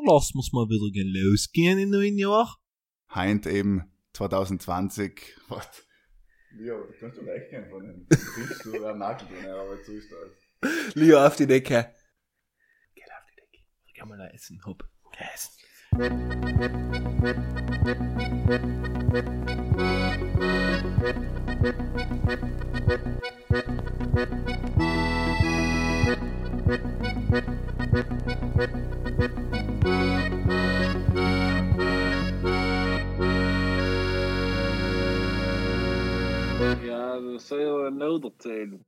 dann lassen wir's mal wieder gehen losgehen im neuen Jahr. Heint eben 2020. Was? Ja, du kannst doch recht gehen von den Kriegst du einen Nagel drin, aber so ist das. Leo auf die Decke. Geh auf die Decke. Geh mal essen, hopp. Geh essen. Erzählen.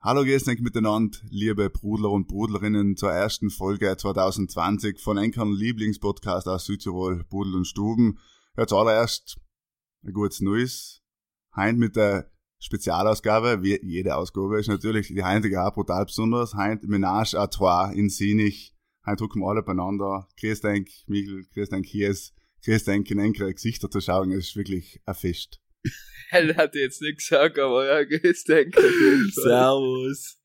Hallo Gesnik miteinander, liebe Brudler und Brudlerinnen zur ersten Folge 2020 von Enkern Lieblingspodcast aus Südtirol, Budel und Stuben. Ja, zuallererst ein gutes Neues. Heint mit der Spezialausgabe, wie jede Ausgabe ist natürlich die heutige auch brutal besonders. Heint Menage à Trois in Sinich. Heint drücken wir alle beieinander. Denk, Michel, denk, Hies, denk, in enkere Gesichter zu schauen, ist wirklich ein Fest. Hell hat jetzt nicht gesagt, aber ja, geht's jeden Fall. Servus.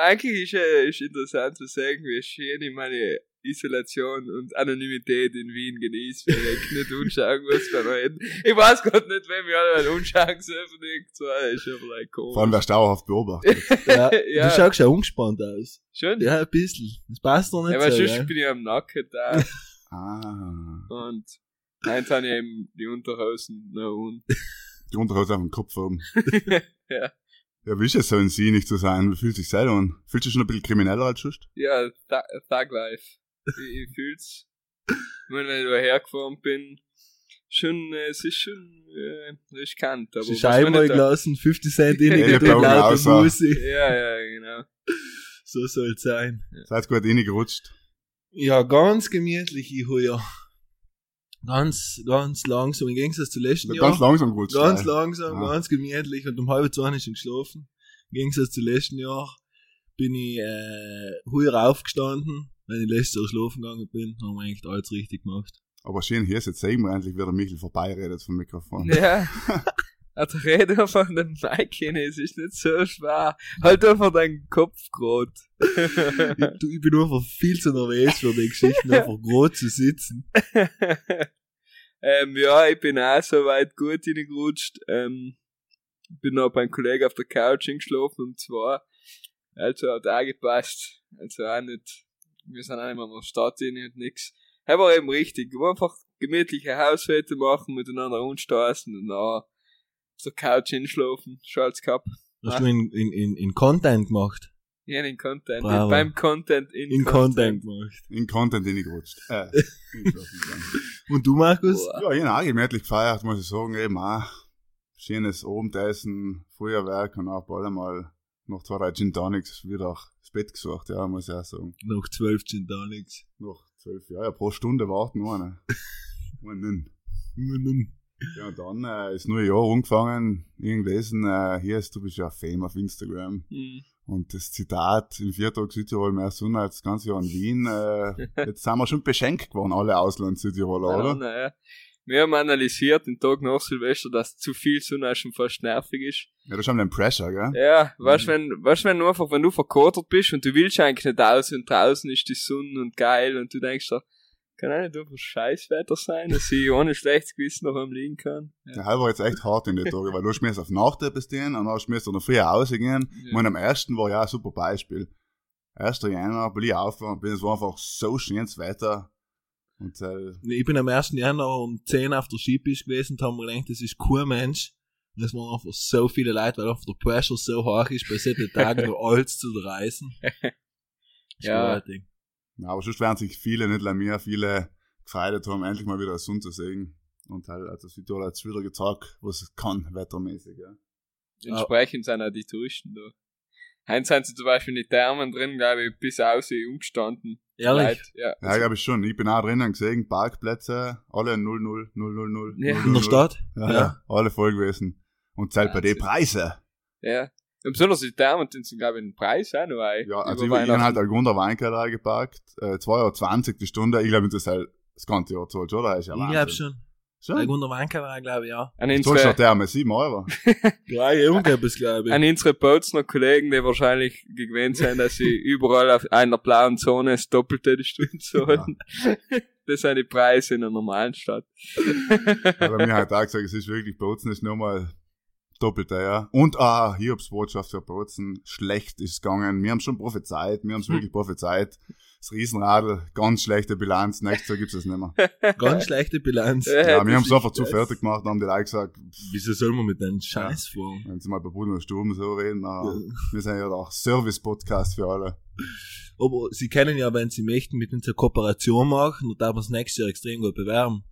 Eigentlich ist äh, ist interessant zu sagen, wie schön ich meine Isolation und Anonymität in Wien genieße, wenn ich nicht unschauen muss bei reden. Ich weiß Gott nicht, wenn wir alle mal unschauen dürfen, ich zwar ist aber like Vor allem komisch. wer dauerhaft beobachtet. Ja, Ja. Du schaust ja ungespannt aus. Schon? Ja, ein bisschen. Das passt doch nicht aber so, sonst gell? bin ich am Nacken da ah. und eins habe ich eben die Unterhosen noch und Die Unterhose auf dem Kopf oben. Ja. Ja, wie ist es so in Sie nicht zu sein? Wie fühlt sich selber an? Fühlst du dich schon ein bisschen krimineller als sonst? ja, Thug Thug Life. Ich, ich fühl's. Wenn ich da hergefahren bin, schon, äh, es ist schon äh, riskant. Aber Scheiben mal gelassen, 50 Cent in, Ja, gedrückt, Ellenbogen laute außer. Musik. Ja, ja, genau. So soll's sein. Seid gut reingerutscht. Ja, ganz gemütlich, ich ja. Ganz, ganz langsam, im Gegensatz zu letzten Jahr. Ganz langsam gerutscht. Ganz langsam, Ja. ganz gemütlich und um halb zwei ist schon geschlafen. Im Gegensatz zu letzten Jahr bin ich äh, früher aufgestanden, wenn ich letztes Jahr schlafen gegangen bin, haben wir eigentlich alles richtig gemacht. Aber schön, hier ist jetzt sehen wir endlich, wie der Michel vorbeiredet vom Mikrofon. Ja. Also red einfach den Mic hin, es ist nicht so schwer. Halt einfach deinen Kopf. Ich, du, ich bin einfach viel zu nervös für die Geschichten, einfach groß zu sitzen. ähm, ja, ich bin auch so weit gut hingerutscht. Ähm, bin noch beim Kollegen auf der Couch hingeschlafen um zwei. Also hat auch gepasst. Also auch nicht, wir sind auch nicht mehr in der Stadt rein und nix. Er war eben richtig. Einfach gemütliche Hausfete machen, miteinander umstoßen und dann auf der Couch hinschlafen. Schalt's gehabt. Hast du in, in, in, in Content gemacht? Ja, in Content. Bravo. Beim Content in, In Content gemacht. In Content reingerutscht. Äh. Und du, Markus? Boah. ja, ich habe auch gemütlich gefeiert, muss ich sagen. Eben auch schönes Abendessen, Feuerwerk und auch bald mal noch zwei, drei Gin Tonics wieder ins Bett gesucht, ja, muss ich auch sagen. Noch zwölf Gin Tonics. Noch zwölf Jahre, ja, pro Stunde warten eine. Einen. Ja, und dann äh, ist neue Jahr angefangen, irgend lesen, äh, hier ist, du bist ja Fame auf Instagram. Hm. Und das Zitat in vier Tagen Südtirol mehr Sonne als das ganze Jahr in Wien, äh, jetzt sind wir schon beschenkt geworden, alle Ausland-Südtiroler, Ja, oder? naja. Wir haben analysiert den Tag nach Silvester, dass zu viel Sonne schon fast nervig ist. Ja, das ist schon den Pressure, gell? Ja, weißt Mhm. wenn, weißt wenn du einfach, wenn du verkotert bist und du willst eigentlich nicht raus und draußen ist die Sonne und geil und du denkst dir, kann auch nicht einfach Scheißwetter sein, dass ich ohne schlechtes Gewissen noch am liegen kann. Ja. Der Halber jetzt echt hart in die Tage, weil du schmierst auf Nacht etwas gehen und dann schmierst du noch früher rausgehen. Ich meine, am ersten war ja ein super Beispiel. 1. Januar, bin ich aufgewacht bin, es war einfach so schönes Wetter. Und, äh, Ich bin am 1. Januar um 10 auf der Skipiste gewesen und haben mir gedacht, das ist kein Mensch. Und es waren einfach so viele Leute, weil einfach der Pressure so hoch ist, bei solchen Tagen noch alles zu reisen. Ja. Gewaltig. Ja, aber sonst werden sich viele, nicht nur mir, viele gefreut haben, endlich mal wieder Sonne zu sehen. Und halt, also Südtirol hat es wieder gezeigt, was es kann, wettermäßig, ja. Entsprechend sind auch die Touristen da. Heinz sind sie zum Beispiel in die Thermen drin, glaube ich, bis aus umgestanden. Ehrlich? Leute, Ja. Ja, glaube ich schon. Ich bin auch drinnen gesehen, Parkplätze, alle 0, 0, 0, 0, 0. Ja. In der Stadt? Ja, ja. alle voll gewesen. Und zahlt bei den. Preise. Ja. Und besonders die Thermen die sind, glaube ich, den Preis auch noch ein. Ja, also ich Über habe halt einen Grund Weinkeller geparkt, äh, 2,20 Euro die Stunde. Ich glaube, das ist halt das ganze Jahr zahlt, oder? Ist ja Ich Wahnsinn. glaub schon. Schon? Unter Vancouver, glaube ich, ja. An Zahlst du unsere, der mal 7 Euro? Drei Umgebes, glaube ich. an unsere Bozner Kollegen, die wahrscheinlich gewöhnt sind, dass sie überall auf einer blauen Zone das Doppelte die Stunde zahlen. Das sind die Preise in einer normalen Stadt. Aber mir hat auch gesagt, es ist wirklich, Bozen ist nochmal doppelt ja. Und, ah, Hiobsbotschaft für Bozen, schlecht ist gegangen. Wir haben schon prophezeit, wir haben es wirklich prophezeit. Das Riesenradl, ganz schlechte Bilanz, nächstes Jahr gibt's es nicht mehr. Ganz schlechte Bilanz. Ja, wir haben es einfach zu fertig gemacht, haben die Leute gesagt, Wieso soll man mit einem Scheiß fahren? wenn sie mal bei Bruder und Sturm so reden, na, Ja. wir sind ja auch Service-Podcast für alle. Aber sie können ja, wenn sie möchten, mit uns eine Kooperation machen, und da wir es nächstes Jahr extrem gut bewerben.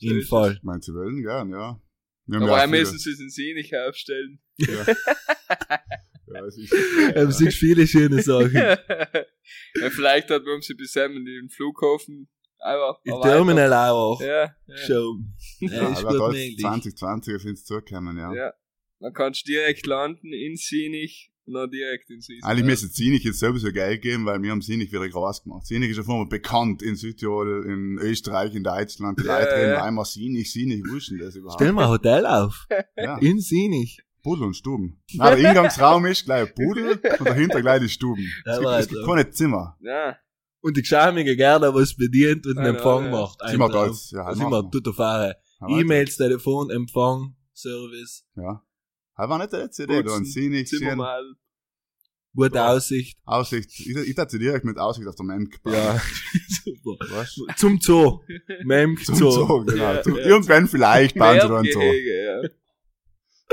Es. Fall. Ich meine, sie wollen gern, ja. Wir Aber ja auch müssen sie es in nicht aufstellen. Ja, es ist, Ähm, Es sind viele schöne Sachen. ja, vielleicht hat man sie bis in den Flughafen aber Im Terminal auch. Ja, ja. Schon. Ja, ja, ist aber gut da möglich. 2020 auf uns zukommen, ja. ja. Man kann direkt landen in Sinich dann direkt ins Riesen. Eigentlich müssen Sinich jetzt sowieso Geld geben, weil wir haben Sinich wieder groß gemacht. Sinich ist ja vorher bekannt in Südtirol, in Österreich, in Deutschland. Die Ja, Leute reden ja. einmal Sinich, Sinich, wo ist denn das überhaupt? Stell mal ein Hotel auf. Ja, In Sinich. Pudel und Stuben. Nein, der Eingangsraum ist gleich ein Pudel und dahinter gleich die Stuben. Es gibt, es gibt so. keine Zimmer. Ja, Und die geschämige Gerda, was bedient und den Ja, Empfang ja. macht. Sie macht alles. Ja, Also halt immer tut fahren. Ja, E-Mails, Telefon, Empfang, Service, Ja. Aber war nicht der letzte Idee, da Putzen, ein Sinich, Zimmer sehen, mal. gute Ja. Aussicht. Aussicht. Ich, ich sie direkt mit Aussicht auf der Memk. Ja, super. Du? Zum Zoo. Memk Zum Zoo. Zoo, genau. Ja, Zum- ja. Irgendwann vielleicht bauen sie da einen Zoo. Ja.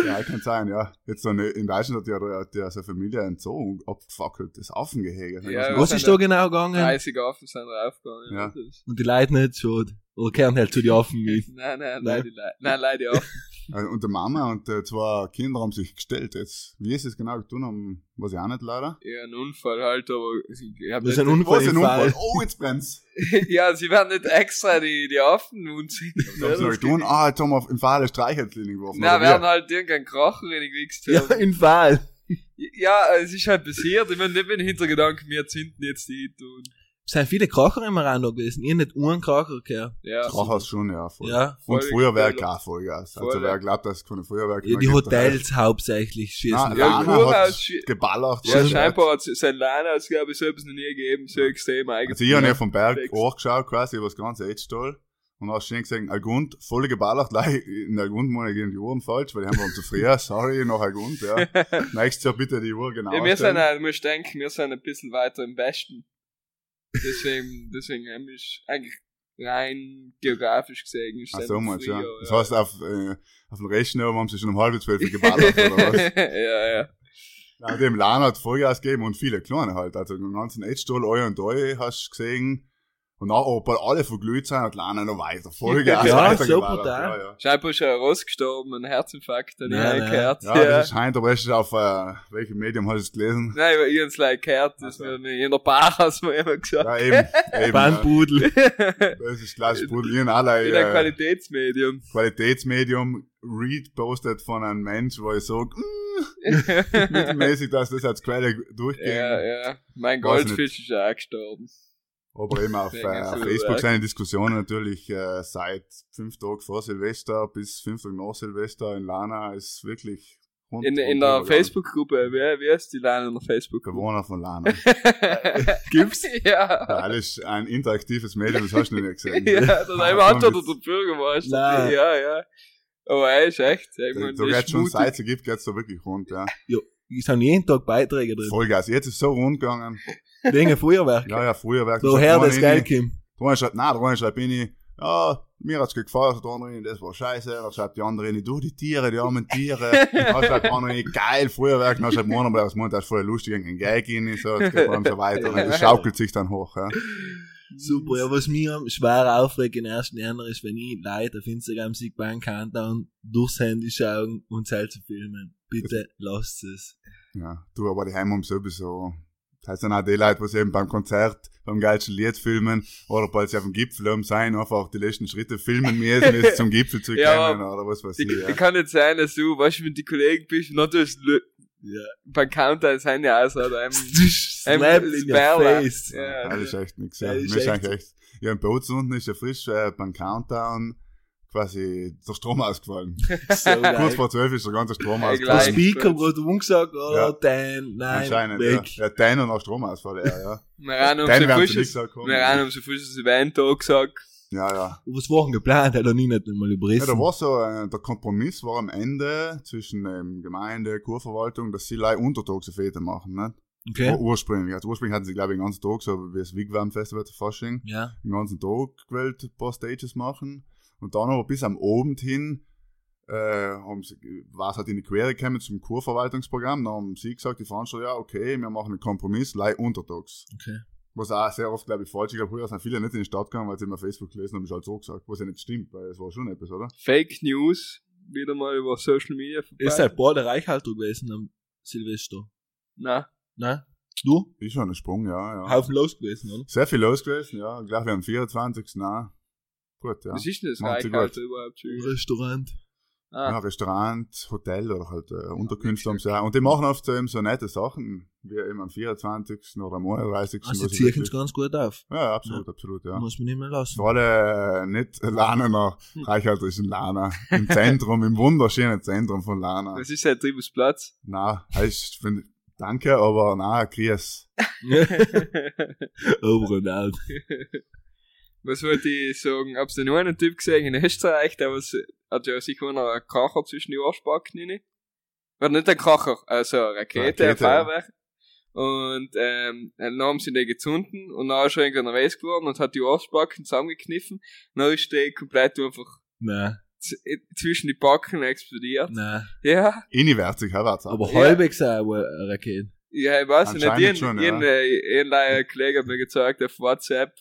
Ja, kann sein, ja. Jetzt so eine, in Deutschland hat ja, hat ja seine Familie ein Zoo abgefackelt, das Affengehege. Ja, Was ist da genau gegangen? 30 Affen sind draufgegangen. Ja. Und die Leute nicht schon. Oder kehren halt zu den Affen mit. Nein, nein, Nein. nein, die Le- nein, leider die Affen. Äh, Und der Mama und äh, zwei Kinder haben sich gestellt jetzt. Wie ist es genau getan haben, weiß ich auch nicht leider. Ja, ein Unfall halt, aber ich hab Das ist ein Unfall Was, ein Unfall? Fall. Oh, jetzt brennt's. ja, sie werden nicht extra die, die Affen unziehen. Was haben sie noch getan? Ah, jetzt haben wir im Fall eine Streichelzlinie geworfen. Na, oder werden wie? halt irgendein Kracher reingewichst Ja, haben. im Fall. Ja, es ist halt passiert. Ich meine, nicht mit dem Hintergedanken, wir zünden jetzt die tun. Es sind viele Kracher im Rand da gewesen. Ich hab nicht einen Kracher gehört. Ja. Trachhaus schon, ja. Voll. Ja. Und Feuerwerk auch Vollgas. Also wer glaubt, dass es keine Feuerwerke ja die gibt, Hotels hauptsächlich schießen. Nein, Ja, Lana hat schie- geballert. Ja, scheinbar hat sein Lana, glaube ich, etwas noch nie gegeben, so extrem eigentlich. Also ich habe ja vom Berg Wächst. angeschaut, quasi, über das ganze Edstall. Und hast schön gesehen, Algund, voll geballert, in Algund meine ich gegen die Uhren falsch, weil die haben wir zu früh, sorry, nach Algund, ja. Nächstes Jahr bitte die Uhr genau Ja, wir sind, du musst denken, wir sind ein bisschen weiter im Westen. Deswegen, deswegen haben wir eigentlich rein geografisch gesehen. Ist Ach so, meinst ja. Das heißt, auf, äh, auf dem Rechner haben sie schon um halb zwölf geballert, oder was? ja, ja. Ja, dem Lan hat Vollgas gegeben und viele kleine halt. Also den ganzen Edstall, eu und eu hast du gesehen. Und auch, obwohl alle verglüht sind, hat Lana noch weiter Vollgas Ja, so geballert. brutal. Ja, ja. Scheinbar ist er rausgestorben, ein Herzinfarkt, habe ich Nein, auch nein. gehört. Ja, das ist scheint, aber es ist auf, äh, welchem Medium hast du es gelesen? Nein, aber ich hab's gleich gehört, dass Ach so. wir nicht in der Bar hast mir immer gesagt. Ja, eben, eben. ja. Bandpudel. Das ist klassisch Brudel. Ihren alle, in einem äh, Qualitätsmedium. Qualitätsmedium repostet von einem Mensch, wo ich sage, mm, mittelmäßig, dass das als Quelle durchgehen. ja, ja. Mein Goldfisch ist auch gestorben. Aber eben auf, äh, auf Facebook die Diskussionen natürlich äh, seit fünf Tagen vor Silvester bis fünf Tage nach Silvester in Lana ist wirklich rund In, in der. Facebook-Gruppe, wer, wer ist die Lana in der Facebook-Gruppe? Bewohner von Lana. Gibt's? ja. Ja, das ist ein interaktives Medium, das hast du noch nicht gesehen. ja, das einmal hat er der Bürgermeister. Nein. Ja, ja. Aber er ist echt. Ich mein, So das geht schon seit es gibt, geht's da wirklich rund, ja. Es sind jeden Tag Beiträge drin. Vollgas. Jetzt ist es so rund gegangen. Wegen Feuerwerk. Ja, ja, Feuerwerk. Woher Da das Geld kommt. Der eine schreibt, nein, der eine schreibt bin ich, ja, mir hat's gefallen, der andere, das war scheiße, dann schreibt die andere, du, die Tiere, die armen Tiere, dann schreibt der andere, geil, Feuerwerk, dann schreibt der andere, das Mond, das ist voll lustig, ein Gag rein, so, jetzt geht man so weiter, und das schaukelt sich dann hoch, ja. Super, ja, was mir schwer aufregt in ersten Jahren ist, wenn ich Leute auf Instagram sehe beim Countdown durchs Handy schauen und selbst zu filmen. Bitte lasst es. Ja, du, aber die Heim haben sowieso, heißt dann auch die Leute, die eben beim Konzert, beim geilsten Lied filmen, oder bald sie auf dem Gipfel haben sein, einfach die letzten Schritte filmen müssen, bis zum Gipfel zu Ja, kommen, oder was weiß Die, ich, ja. die kann nicht sein, dass du, weißt du, mit den Kollegen bist tust du Ja. beim Countdown sind ja auch so einem, einem in face. Ja, Ja, das ist echt nix, ja. Ja, das ist echt- echt, ja, im Boot unten ist ja frisch, äh, beim Countdown, quasi der Strom ausgefallen. So Kurz vor zwölf ist der ganze Strom Ja, Der ausgefallen. gleich. Speaker wurde umgesagt, oder? Ja. Dan, nein, Anscheinend, weg. ja. Ja, deiner nach Stromausfall, ja, ja. Wir haben um so nicht frisches, so kommen. wir haben um so frisches Event auch gesagt. Ja, ja. Was Wochen geplant, hat er nie nicht einmal Ja, überrissen. da war so, äh, der Kompromiss war am Ende zwischen ähm, Gemeinde, Kurverwaltung, dass sie leider untertags eine Fete machen, ne? okay. Ur- Ursprünglich. Also ursprünglich hatten sie, glaube ich, den ganzen Tag, so wie das Wigwam Festival zu Fasching, Ja. den ganzen Tag gewählt, ein paar Stages machen. Und dann aber bis am Abend hin, äh, haben sie, war es halt in die Quere gekommen zum Kurverwaltungsprogramm. Dann haben sie gesagt, die Veranstalter, ja, okay, wir machen einen Kompromiss, leider untertags. Okay. Was auch sehr oft, glaube ich, falsch ist. Ich glaube, früher sind viele nicht in die Stadt gegangen, weil sie immer Facebook gelesen haben, ist halt so gesagt, was ja nicht stimmt, weil es war schon etwas, oder? Fake News, wieder mal über Social Media vorbei. Ist halt Bord der Reichhalter gewesen am Silvester. Nein. Nein? Du? Ist schon ein Sprung, ja, ja. Haufen los gewesen, oder? Sehr viel los gewesen, ja. Gleich wie am 24. Na, gut, ja. Was ist denn das Reichhalter überhaupt? Restaurant. ja. Ah, Restaurant, Hotel oder halt äh, Unterkünfte haben sie auch. Und die machen oft so eben so nette Sachen, wie eben am 24. oder am 31. Also sie ziehen es ganz gut auf. Ja, absolut, absolut, ja. Muss man nicht mehr lassen. Für alle äh, nicht Lanener, Reichhalterischen Lana. Im Zentrum, im wunderschönen Zentrum von Lana. was ist der Tribusplatz? Na, heißt, find, danke, aber na, Grüß. Over and out. Was wollte ich sagen? Hab's nur einen Typ gesehen in Österreich, der was, hat ja sicher noch einen Kracher zwischen die Arschbacken rein. War nicht ein Kracher, also eine Rakete, ein ja. Feuerwerk. Und, ähm, dann haben sie den gezünden und dann ist er irgendwie nervös geworden und hat die Arschbacken zusammengekniffen. Dann ist der komplett einfach Nein, z- zwischen die Backen explodiert. nein. Ja, Inniwertig, Herwärts. Aber Ja. halbwegs auch eine Rakete. ja, ich weiß nicht, Anscheinend ihren, schon, ja. ihren, äh, ihren äh, Kollege hat mir gezeigt auf WhatsApp.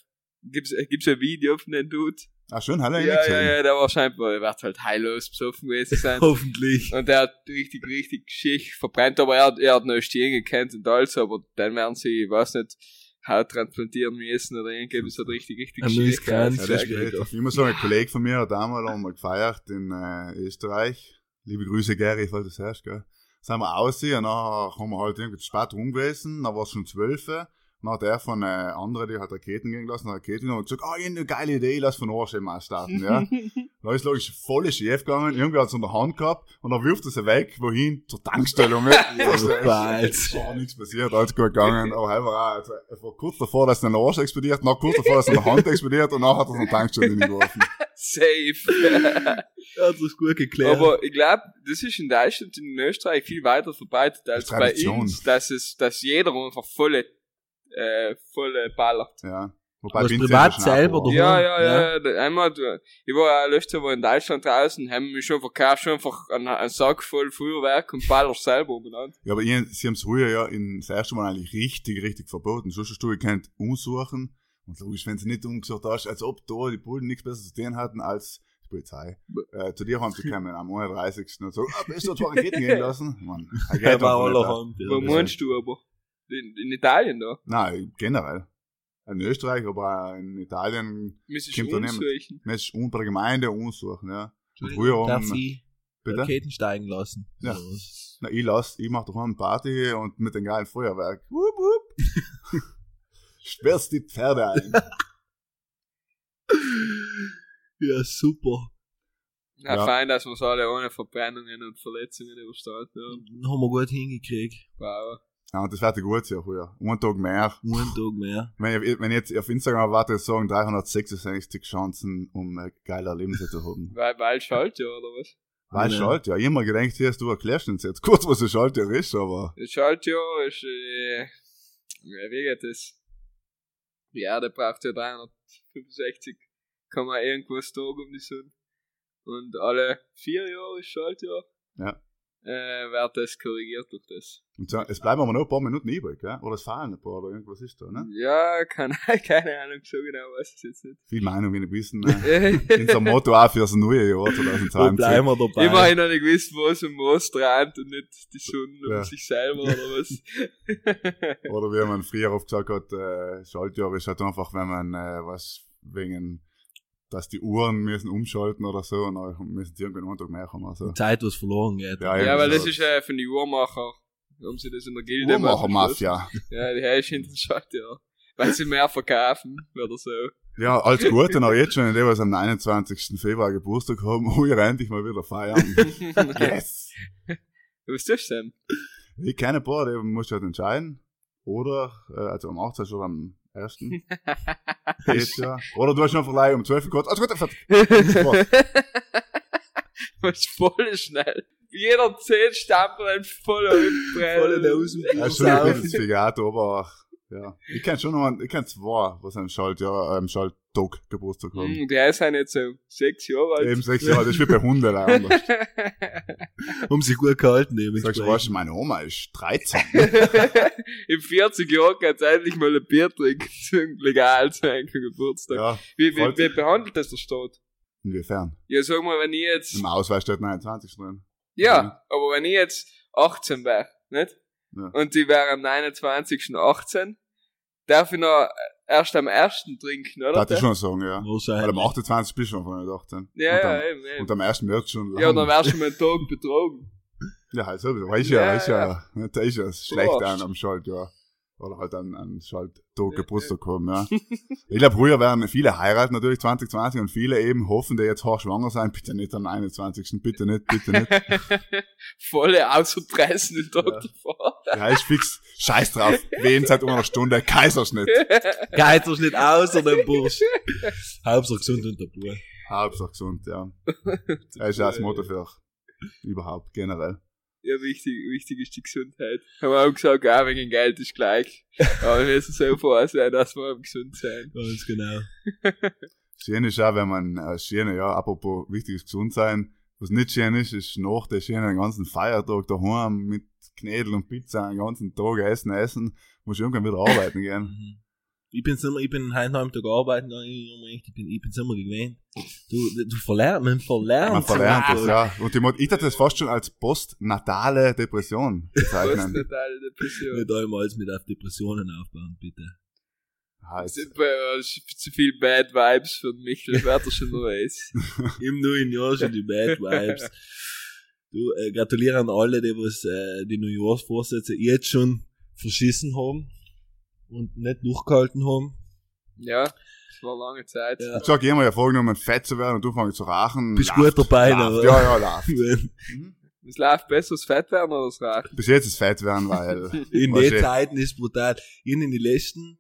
Gibt's, äh, gibt's ein Video von dem Dude? Ah, schön, hat er Ja, ja, ja, der war scheinbar, er wird halt heillos besoffen gewesen sein. Hoffentlich. Und der hat richtig, richtig Schicht verbrennt, aber er hat, er hat noch Stehen gekannt und alles, aber dann werden sie, ich weiß nicht, Haut transplantieren müssen oder irgendwas, hat richtig, richtig Schicht Kranz. Ja, gehabt. das ist gut. spät. Ich muss sagen, ein Kollege von mir hat einmal einmal gefeiert in äh, Österreich. Liebe Grüße, Gary, falls du das hörst, gell. Sind wir aussehen und dann haben wir halt irgendwie zu spät rum gewesen, dann war es schon zwölf. Dann hat er von äh, anderen, die hat Raketen gehen lassen, Raketen, und hat gesagt, ah, oh, eine geile Idee, lass von Arsch mal starten, ja. Da ist logisch voll schief gegangen, irgendwie hat es in der Hand gehabt und dann wirft er sie weg, wohin? Zur Tankstelle. Und Oh, bald. es war nichts passiert, alles gut gegangen, aber er war, auch, also, er war kurz davor, dass er in der Arsch explodiert, noch kurz davor, dass er in der Hand explodiert und dann hat er es in der Tankstelle hingeworfen. Safe. Er hat das gut geklärt. aber ich glaube, das ist in Deutschland und in Österreich viel weiter verbreitet als ist bei Tradition. uns, dass es, dass jeder einfach volle, äh, volle ballert. Ja. Wobei Was Binz privat selber, doch? Ja, Ja. ja, ja. ja. Einmal, du- ich war ja letztes Mal in Deutschland draußen, haben mich schon verkauft, schon einfach einen, einen Sack voll Feuerwerk und Baller selber umeinander. Ja, aber ihr, sie haben es früher ja in, das erste Mal eigentlich richtig, richtig verboten. Sonst hast du gekannt umsuchen. Und logisch, wenn sie nicht umgesucht hast, als ob da die Bullen nichts besseres zu tun hatten als die Polizei. Äh, zu dir haben sie gekommen am 31. und so, ah, bist du zwei Raketen gehen lassen? Mann, er Er war nicht, allerhand. ja. Wo meinst du aber? In, in Italien da? Nein, generell. In Österreich, aber in Italien, Müsstest du umsuchen. man ist unter der Gemeinde umsuchen, ja. Und früher Darf haben, ich bitte? Raketen steigen lassen? Ja. Na, ich lass, ich mach doch mal eine Party und mit dem geilen Feuerwerk. Wupp, wupp. Sperrst die Pferde ein. Ja, super. Ja, Ja. fein, dass wir es alle ohne Verbrennungen und Verletzungen überstanden haben. Haben wir gut hingekriegt. Wow. Ja, und das wird gut sein, früher. Einen Tag mehr. Einen Tag mehr. Wenn ich, wenn ich jetzt auf Instagram warte, sagen 366 Chancen, um ein geiler Erlebnis zu haben. Weil, weil Schaltjahr oder was? Weil Ja. Schaltjahr. Ich hab mir gedacht, hier, du erklärst uns jetzt kurz, was ein Schaltjahr ist, aber Das Schaltjahr ist, äh, ja, wie geht das? Die Erde braucht ja 365, kann man irgendwas Tage um die Sonne. Und alle vier Jahre ist Schaltjahr. Ja. Äh, wird das korrigiert durch das. und so, es bleiben aber noch ein paar Minuten übrig, gell? Oder es fehlen ein paar, oder irgendwas ist da, ne? Ja, kann, keine Ahnung, so genau weiß ich jetzt nicht. Viel Meinung, wie nicht wissen. Ne? Unser Motto auch für das neue Jahr Wo 2020. bleiben wir dabei? Immerhin noch nicht gewusst, was um was treibt und nicht die Sonne Ja. um sich selber oder was. Oder wie man früher oft gesagt hat, äh, Schaltjahr ist halt einfach, wenn man äh, was wegen, dass die Uhren müssen umschalten oder so und dann müssen sie irgendwann einen Tag mehr haben. Also. Die Zeit, was verloren geht. Ja, ja, weil das so. ist äh, von den Uhrmacher. Haben sie das in der Gilde Uhrmacher-Mafia. Ja, die Herrschaft hinten schaut ja. Weil sie mehr verkaufen oder so. Ja, alles Gute noch jetzt schon, die, was am 29. Februar Geburtstag haben, heuer endlich mal wieder feiern. yes! Was tust du denn? Ich kenne ein paar, die musst du halt entscheiden. Oder, äh, also am 18. oder am 1. Jetzt, ja. Oder du hast schon verleihen um 12 Uhr kurz. Also gut, fertig. Was voll schnell. Jeder 10 Stapel ein voller Voll in der dem Ja, schon ein bisschen Figato, aber ja. Ich kenn schon noch einen, ich kenn zwei, was einen Schalt, ja, ähm, Schalttag Geburtstag haben. Hm, Der ist halt jetzt so sechs Jahre alt. Eben sechs Jahre, das ist wie bei Hunden anders. Um sich gut gehalten, Sagst du, weißt du, meine Oma ist 13. In 40 Jahren kannst du endlich mal ein Bier trinken, zum legal sein für Geburtstag. Ja, Wie, wie, wie behandelt das der Staat? inwiefern? Ja, sag mal, wenn ich jetzt, Im Ausweis steht 29 drin. ja, aber wenn ich jetzt 18 wäre, nicht? Ja. Und die wäre am 29. 18, darf ich noch erst am 1. trinken, oder? Darf ich schon sagen, ja. Weil am Wahrscheinlich. 28 bist du schon von 18. Ja, und ja, am, eben, eben. Und am 1. März schon lang. Ja, dann wärst du mal Tag betrogen. Ja, halt sowieso. Weiß ja, Ja, weiß ja. Da ist ja schlecht an am Schalt, ja. Oder halt an, an Schalttag Ja, Geburtstag haben, ja. Ich glaube, früher werden viele heiraten natürlich 2020 und viele eben hoffen, die jetzt hochschwanger sein. Bitte nicht am 21. Bitte nicht, bitte nicht. Volle auszupressen den Tag Ja. davor. Ja, ist fix. Scheiß drauf. Wen seit einer Stunde? Kaiserschnitt. Nicht außer dem Bursch. Hauptsache gesund und der Bub. Hauptsache gesund, ja. Das ist ja das Motto für überhaupt generell. Ja, wichtig, wichtig ist die Gesundheit. Haben wir auch gesagt, auch wegen Geld ist gleich. Aber wir müssen so vor sein, dass wir gesund sein. Ganz genau. Schön ist auch, wenn man, äh, schön, ja, apropos wichtiges Gesundsein, was nicht schön ist, ist nach der schönen ganzen Feiertag daheim mit Knädel und Pizza den ganzen Tag essen, essen, muss ich irgendwann wieder arbeiten gehen. Ich bin immer, ich bin heute Nachmittag arbeiten, gegangen, ich bin, ich bin's immer gewöhnt. Du, du verlernst, man verlernt. Man verlernt das, ja. Und ich, ich hätte das fast schon als postnatale Depression bezeichnen. Postnatale Depression. Nicht einmal mit auf Depressionen aufbauen, bitte. Ah, jetzt- sind bei uns zu viel Bad Vibes für mich, das wird er schon weiß. Im neuen Jahr schon die Bad Vibes. Du, äh, gratuliere an alle, die was, äh, die Neujahrsvorsätze jetzt schon verschissen haben und nicht durchgehalten haben. Ja, das war lange Zeit. Ja. Ich sag jemand ja vorgenommen, fett zu werden und du fängst zu rauchen. Bist Läuft, gut dabei, läuft. oder? Ja, ja. Wenn- Mhm. Es läuft besser, das Fett werden oder das Rauchen? Bis jetzt ist fett werden, weil. In den Zeiten ist brutal. Ich in den letzten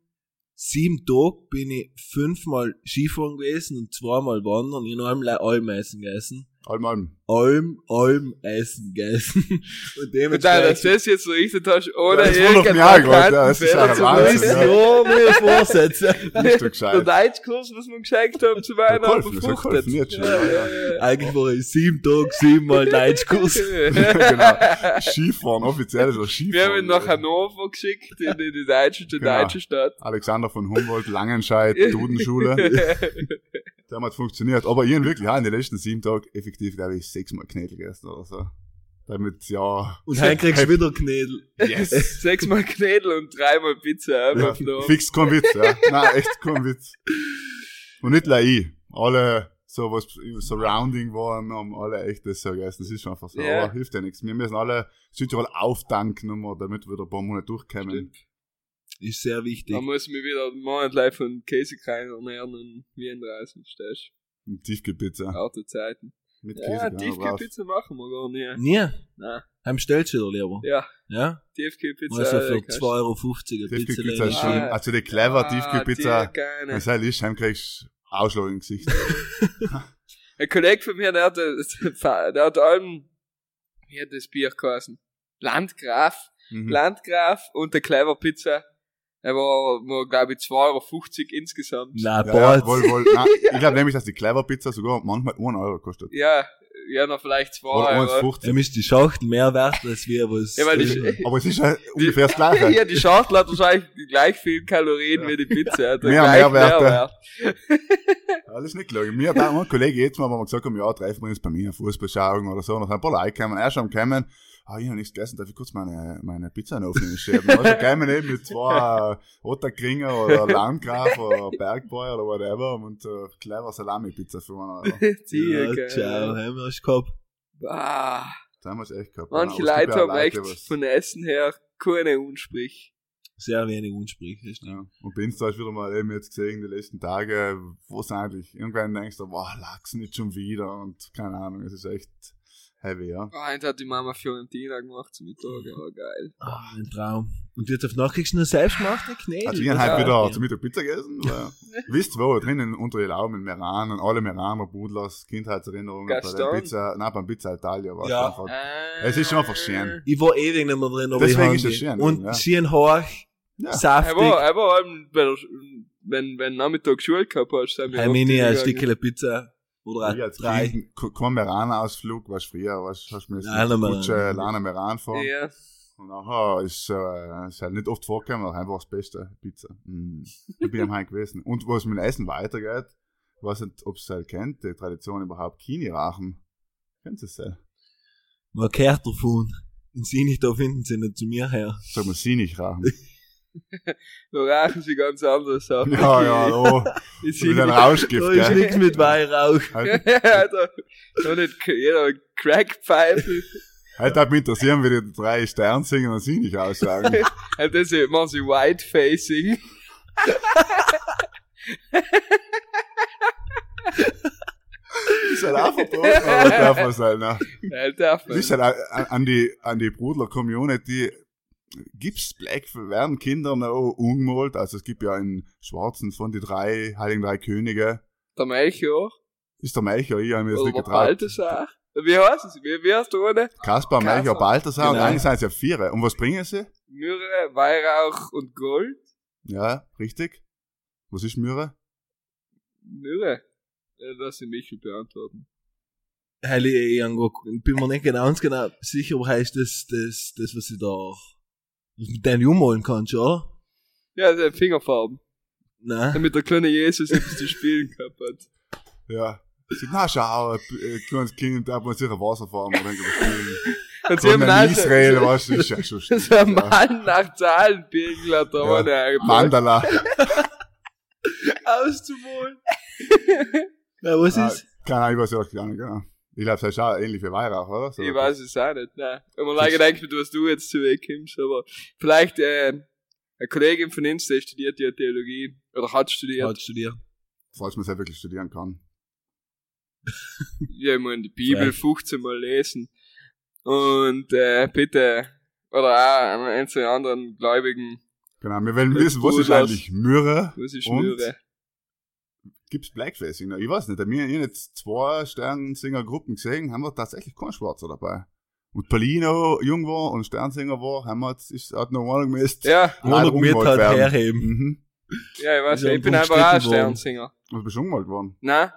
sieben Tagen bin ich fünfmal Skifahren gewesen und zweimal wandern. Ich habe einmal Alm essen gegessen. Allem, allem. Alm, Alm essen gegessen. Und Und dann, dass dementsprechend. du das jetzt so richtig hast, ohne Ja, auch gemacht, ja, das ist ja zu Wahnsinn, ja. Ja, meine Vorsätze. Nicht so Der gescheit. Deutschkurs, was wir geschenkt haben, zu Weihnachten befruchtet. jetzt schon, ja, Eigentlich war ich sieben Tage, siebenmal Deutschkurs. genau. Skifahren, offiziell ist das Skifahren. Wir haben ihn nach Hannover geschickt, in die, die deutsche, die Genau. deutsche Stadt. Alexander von Humboldt, Langenscheid, Dudenschule. Der hat funktioniert. Aber ich wirklich, ja, in den letzten sieben Tagen effektiv, glaube ich, sechsmal Knädel gegessen oder so. Damit, ja. Und dann kriegst du wieder Knädel. Yes. Sechsmal Knädel und dreimal Pizza. Ja, fix kein Witz, ja. Nein, echt kein Witz. Und nicht ich. Alle, so was Surrounding waren, haben alle echt das so gegessen. Das ist schon einfach so. Ja. Aber hilft ja nichts. Wir müssen alle Südtirol aufdanken, nur, damit wir da ein paar Monate durchkommen. Stimmt. Ist sehr wichtig. Da muss ich mich wieder einen Monat lang von Käsekrein ernähren und Wien reisen, verstehst Und Tiefkühlpizza. du? Harte Zeiten. Mit Ja. Tiefkühlpizza machen wir gar nicht. Nie. Nein. Heim stellst du dir lieber. Ja, Ja? Tiefkühlpizza. Also äh, für kannst- 2,50 Euro eine Tiefkühlpizza ist Ah. also die clever Ah, Tiefkühlpizza, wenn es ist, heim kriegst du Ausschlag im Gesicht. Ein Kollege von mir, der hat, der hat allem, wie hat das Bier geheißen? Landgraf. Mhm. Landgraf und der Clever Pizza. Er war, war glaube ich, 2,50 Euro insgesamt. Na, Ja, ja, bald. wohl, wohl. Nein, ich glaube nämlich, dass die Clever Pizza sogar manchmal 1 Euro kostet. Ja, ja, noch vielleicht 2 Oder Euro. 1,50. Dem ist die Schachtel mehr wert, als wir was. Ja, weil die- Aber es ist ja ungefähr das Gleiche. Ja, die Schachtel hat wahrscheinlich gleich viel Kalorien Ja. wie die Pizza. Hat Mehr. Mehrwert. Alles nicht gelogen. Mir hat auch ein Kollege jetzt mal, wo wir gesagt haben, ja, treffen wir uns bei mir, Fußball schauen oder so, und dann sind ein paar Leute gekommen, er schon gekommen, ah, ich habe nichts gegessen, darf ich kurz meine, meine Pizza in den Ofen schieben? Also gekommen eben mit zwei Otterkringer oder Landgraf oder Bergbräu oder whatever und äh, clever Salami-Pizza für einen Euro. Die, ja, geil. ciao, haben wir es gehabt. Ah, Das haben wir es echt gehabt. manche Ja, Leute haben echt was- von Essen her keine Unsprich. Sehr wenig Unsprüche. ist- Ja. Und bei Insta hast du wieder mal eben jetzt gesehen, die letzten Tage, wo es eigentlich, irgendwann denkst du, boah, Lachs nicht schon wieder und keine Ahnung, es ist echt heavy, ja. Heute hat die Mama Fiorentina gemacht zum Mittag, ja, geil. Ah, ein Traum. Und jetzt auf Nacht kriegst du nur selbstgemachte Knädel. Also wir haben heute wieder ja. zum Mittag Pizza gegessen. weil- Wisst wo, drinnen unter die Lauben in Meran und alle Meraner Budlers Kindheitserinnerungen bei der? Pizza, nein, beim Pizza Italia war Ja. es einfach. Äh, Es ist schon einfach schön. Ich war ewig nicht mehr drin, aber Deswegen ich ist es schön, Und ja. schön hoch, Ja. Er saftig. war, er war allem, bei der, wenn, wenn Nachmittag Schule gehabt hast, sind wir oft Mini, ein. Stückchen Pizza. Oder Ich als drei. Kind, ke- kein Meran-Ausflug, was früher, was hast du mir. Kutsche, Lana Meran fahren. Ja. Und nachher ist, äh, ist halt nicht oft vorgekommen, aber einfach das Beste, Pizza. Mm. Ich bin am Heim gewesen. Und was mit dem Essen weitergeht, ich weiß nicht, ob es halt kennt, die Tradition überhaupt, Kini-Rachen. Kennst du es ja? Man kehrt davon. In Sinich, da finden sie nicht zu mir her. Sag mal, sie nicht rachen. Da rauchen sie ganz andere Sachen. ja, ja, oh, Ich mit einem Da Rauschgift, ist gell? nichts mit Weihrauch. Halt, da, da nicht jeder Crackpfeife. halt mich interessieren, wie die drei Sternsinger und sie nicht aussagen. Und das ist- machen sie White-Facing. ist halt auch verboten, aber das darf man sein, ne? Ja, darf Das man. ist halt an die, an die Brudler-Community, gibt's Black, werden Kinder noch umgemalt? Also es gibt ja einen Schwarzen von die drei, Heiligen Drei Könige. Der Melchior. Ist der Melchior, ich habe mir das Oder nicht getraut. Balthasar. Wie heißt es? Wie, wie heißt der ohne? Kaspar, Melchior. Balthasar und Genau. eigentlich sind es ja vier. Und was bringen sie? Myrrhe, Weihrauch und Gold. Ja, richtig. Was ist Myrrhe? Myrrhe. Ja, lass sie mich beantworten. Heil, ich, ich angu- bin mir nicht genau, ganz genau sicher, aber heißt das, das, das, was ich da, mit deinen ummalen kannst, oder? Ja, der Fingerfarben. Nein. Damit der kleine Jesus etwas zu spielen gehabt hat. Ja. Sie, na schau, ein kleines Kind, da hat man sicher Wasser fahren oder irgendwas spielen. Und So haben also- Israel, was ist ja schon So schlimm. ein. Mann nach Zahlenpegel hat da ohne eingebaut. Mandala. Auszuholen. Ja, was ist? Keine Ahnung, ich weiß auch gar nicht, genau. Ich glaube, das ist auch ähnlich wie Weihrauch, oder? So Ich weiß es auch nicht, nein. Wenn man lange denkt, was du jetzt zu weg kommst, aber vielleicht, äh, eine Kollegin von uns, die studiert ja Theologie, oder hat studiert. Hat studiert. Falls man es ja wirklich studieren kann. Ja, ich muss die Bibel Vielleicht. 15 Mal lesen. Und, äh, bitte, oder auch an einzelnen anderen Gläubigen, Genau, wir wollen wissen, was ist eigentlich Myrrhe? was ist Und? Myrrhe? Gibt's Blackfacing? noch? Ich weiß nicht, wir haben jetzt zwei Sternsinger-Gruppen gesehen, haben wir tatsächlich keinen Schwarzer dabei. Und Palino jung war und Sternsinger war, haben wir jetzt, ist, hat normal gemäßt. Ja, umgemalt halt werden. herheben. Mhm. ja, ich weiß ja ich bin einfach auch ein worden. Sternsinger. Was bist du umgemalt worden? Nein,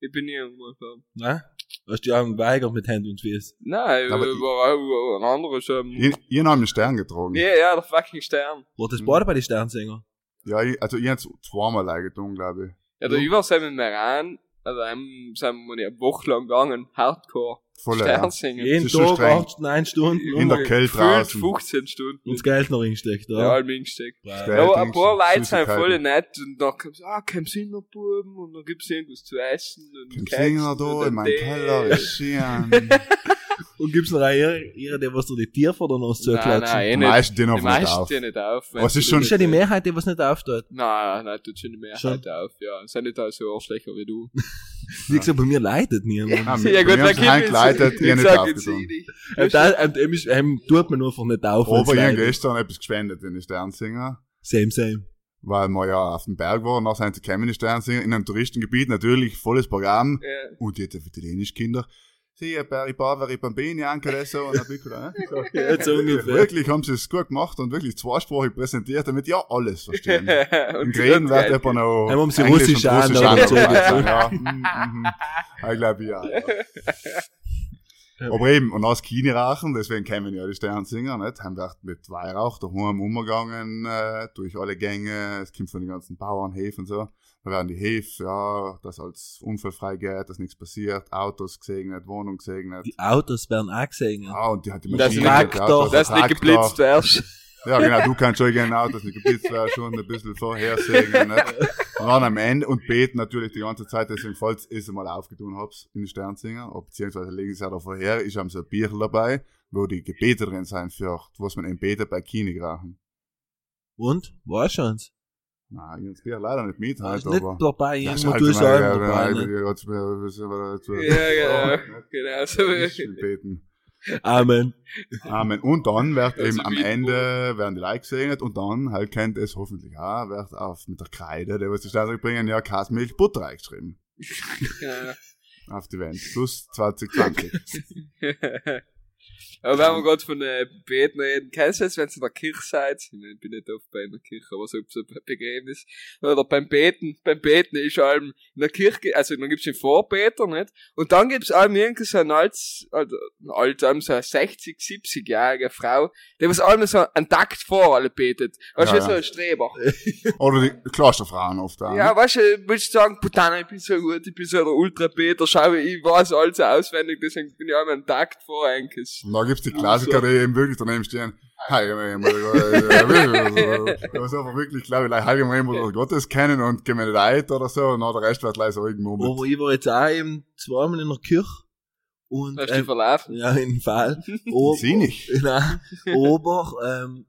ich bin nie umgefahren. Nein? Hast du dich auch geweigert mit Händen und Füßen? Nein, ich Aber war ich- auch ein anderer schon. Ich, ich habe einen Stern getragen. Ja, ja, der fucking Stern. War das Mhm. beide bei den Sternsänger? Ja, ich, also ich habe zweimal eingetan, glaube ich. Ja, der sind mit mir rein, also einem sind wir eine Woche lang gegangen, Hardcore, Voll ja. Sternsingen. Jeden Tag. 8, 9 Stunden. In der und- Kälte draußen. 15 Stunden. Und das Geld noch reingesteckt, Ja, oder? allem hingesteckt. Ja, Ja, aber ein paar Leute sind voll nett und dann kommt ah, kein Sinn noch Buben und dann gibt's irgendwas zu essen und Keks Singer und da, in meinem. Keller, ist schön. Und gibt's noch eine, ihre, der was du die Tierfutter noch zu Nein, klatschen? nein, eh Die nicht. meisten Die einfach nicht meisten auf. stehen nicht auf. Was ist schon- du ist ja die Mehrheit, die was nicht aufsteht. Nein, nein, tut schon die Mehrheit Schon? auf, ja. Sind nicht alle so Arschlöcher wie du. Wie gesagt, bei mir leidet niemand. Ah, Ja, wir gut, haben dann es heimgeleitet, ihr nicht aufgetan. Und da, und ihm ist, ihm tut man einfach nicht auf. Aber ich habe gestern etwas gespendet in die Sternsinger, Same, same. weil wir ja auf dem Berg waren, nach sind sie gekommen in die Sternsinger, in einem Touristengebiet, natürlich volles Programm, Ja. und die hat italienisch Kinder. Sie, per i poveri bambini una piccola, eh? So. Ja, so ungefähr. Wirklich haben sie es gut gemacht und wirklich zweisprachig präsentiert, damit ja alles verstehen. Im und Reden wird jemand noch Einmal haben sie Englisch Russisch und an, Russisch an, so ja. Mhm, mhm. Ich glaube, ja. Aber eben, und aus Kini-Rachen, deswegen kennen ja die Sternsinger, nicht? Haben wir mit Weihrauch daheim umgegangen, äh, durch alle Gänge, es kommt von den ganzen Bauern, Häfen und so. Da werden die Häfen, ja, dass alles unfallfrei geht, dass nichts passiert, Autos gesegnet, Wohnung gesegnet. Die Autos werden auch gesehen. Ja, und die hat die Das Maschine, Traktor, die Autos, Dass der nicht Traktor. geblitzt wärst. Ja, genau, du kannst schon genau, dass nicht geblitzt wäre, schon ein bisschen vorhersehen, nicht? Und dann am Ende und beten natürlich die ganze Zeit, deswegen, falls ich es mal aufgetun hab's in den Sternsinger, beziehungsweise legen sie auch vorher, ich habe so ein Bier dabei, wo die Gebete drin sind für, was man eben betet bei Kinigrachen. Und? War schon's? Nein, ich bin ja leider nicht mit War halt, nicht aber. dabei, Ja, irgendwo schalte du mal, sagen ja, ja, genau. Oh, Genau, so beten. Amen. Amen. Und dann wird eben am Ende werden die Leute gesegnet und dann halt kennt es hoffentlich auch, wird auf mit der Kreide, der was die Stadt bringen, ja, Kasmilch Butter eingeschrieben. Ja. Auf die Wand. Plus 2020. Aber wenn wir gerade von äh, Beten reden, kennst du das, wenn ihr in der Kirche seid? Ich bin nicht oft bei einer Kirche, aber so, so ein Begräbnis. Oder beim Beten, beim Beten ist allem in der Kirche, also dann gibt's den Vorbeter, nicht? Und dann gibt's allem irgendwie so ein altes, also, alt, allem so eine 60, 70-jährige Frau, die was allem so einen Takt vor alle betet. Weißt du, Ja, so ein Streber. Oder die Klosterfrauen oft auch. Ja, weißt du, willst du sagen, Putana, ich bin so gut, ich bin so der Ultra-Beter, schau, ich weiß alles auswendig, deswegen bin ich einmal einen Takt vor eigentlich. Und da gibt's die Klassiker, die eben wirklich daneben stehen. Heiliger Das ist einfach wirklich, glaube ich, Heiliger Mann, wo Gottes kennen und ein oder so, und dann der Rest wird leider so irgendwo Aber ich war jetzt auch eben zweimal in der Kirche. Und, Hast du ähm, verlaufen? ja, in Fall. Aber- Sie nicht. Nein, aber, ähm,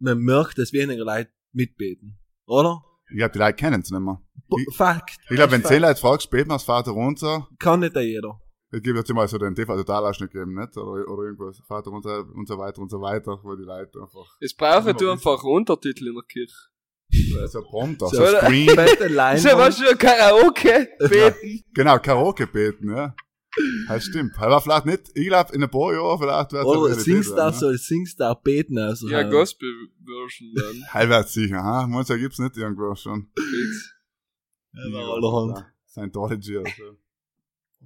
man merkt, dass weniger Leute mitbeten. Oder? Ich glaube, die Leute kennen es nicht mehr. Ich- Fakt. Ich glaube, wenn zehn Leute fragst, beten wir das Vater runter, Kann nicht jeder. Es gibt jetzt immer so den TV-Totalausschnitt geben, nicht? Oder, oder irgendwas, Vater runter und so weiter und so weiter, wo die Leute einfach, Es brauchen du einfach Untertitel in der Kirche. so Prompter, So, so oder? Screen, So, was für Karaoke beten. genau, Karaoke beten, ja. Das stimmt. Aber vielleicht nicht, ich glaube, in ein paar Jahren vielleicht wird Oder singst du auch so, singst auch beten also Ja, Gospel-Version dann. Halbwert sicher, ha? Manchmal gibt's nicht irgendwo schon. Fix. Ja, war allerhand. Scientology oder so.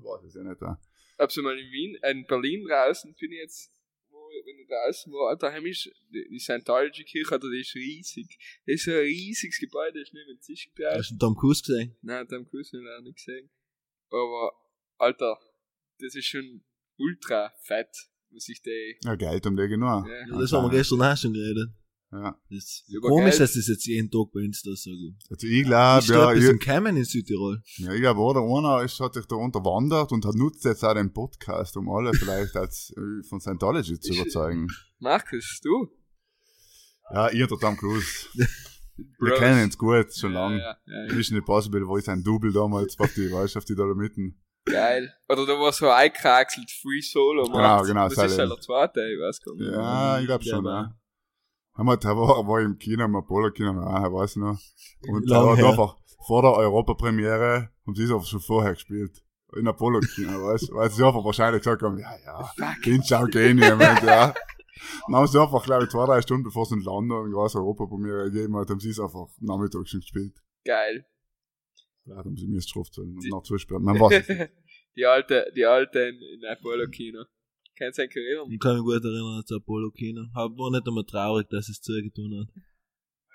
Weiß ich ja nicht, ja. Hab's mal in Wien, äh, in Berlin draußen, bin ich jetzt, wo, wenn ich draußen war, daheim ist, die, die Scientology-Kirche, die ist riesig. Das ist so ein riesiges Gebäude, das ist neben dem Tisch gebaut. Hast du Tom Cruise gesehen? Nein, Tom Cruise habe ich auch nicht gesehen. Aber, Alter, das ist schon ultra fett, was ich da, Ja, Geld um die genau. ja. Ja, das haben wir gestern auch schon geredet. Ja. Das ist komisch, Geld. dass das jetzt jeden Tag bei uns da so gut Also ich glaube, Ich ja, glaube, ich, Kämen in Südtirol. ja, ich glaube, oder einer ist, hat sich da unterwandert und hat nutzt jetzt auch den Podcast, um alle vielleicht als äh, von Scientology zu überzeugen. Markus, du? Ja, ihr der Tom Cruise. Wir kennen uns gut, schon lange. Ja, ja, ja. Mission Impossible, wo ich sein Double damals auf die, weißt du, auf die Dolomiten. Geil. Oder da war so eingekraxelt, Free Solo. Genau, macht. genau, Das ist ein- halt der zweite, ich weiß gar nicht. Ja, ich glaube Ja, schon, ja. Haben wir, da war, war im Kino, im Apollo-Kino, ja, weiß ich noch. Und da war einfach vor der Europapremiere, haben sie es einfach schon vorher gespielt. In Apollo-Kino, weißt du? Weil sie einfach wahrscheinlich gesagt haben, ja, ja, hinschau gehen jemand, ja. Dann haben sie einfach, glaube ich, zwei, drei Stunden bevor sie in London eine große Europapremiere gegeben hat, haben sie es einfach nachmittags schon gespielt. Geil. Vielleicht haben sie mir es geschafft und noch zusperren. Man weiß es nicht. die alte, die alte in, in Apollo Einen erinnern? Ich kann mich gut erinnern zu Apollo Kino. Aber war nicht einmal traurig, dass es zugetan hat.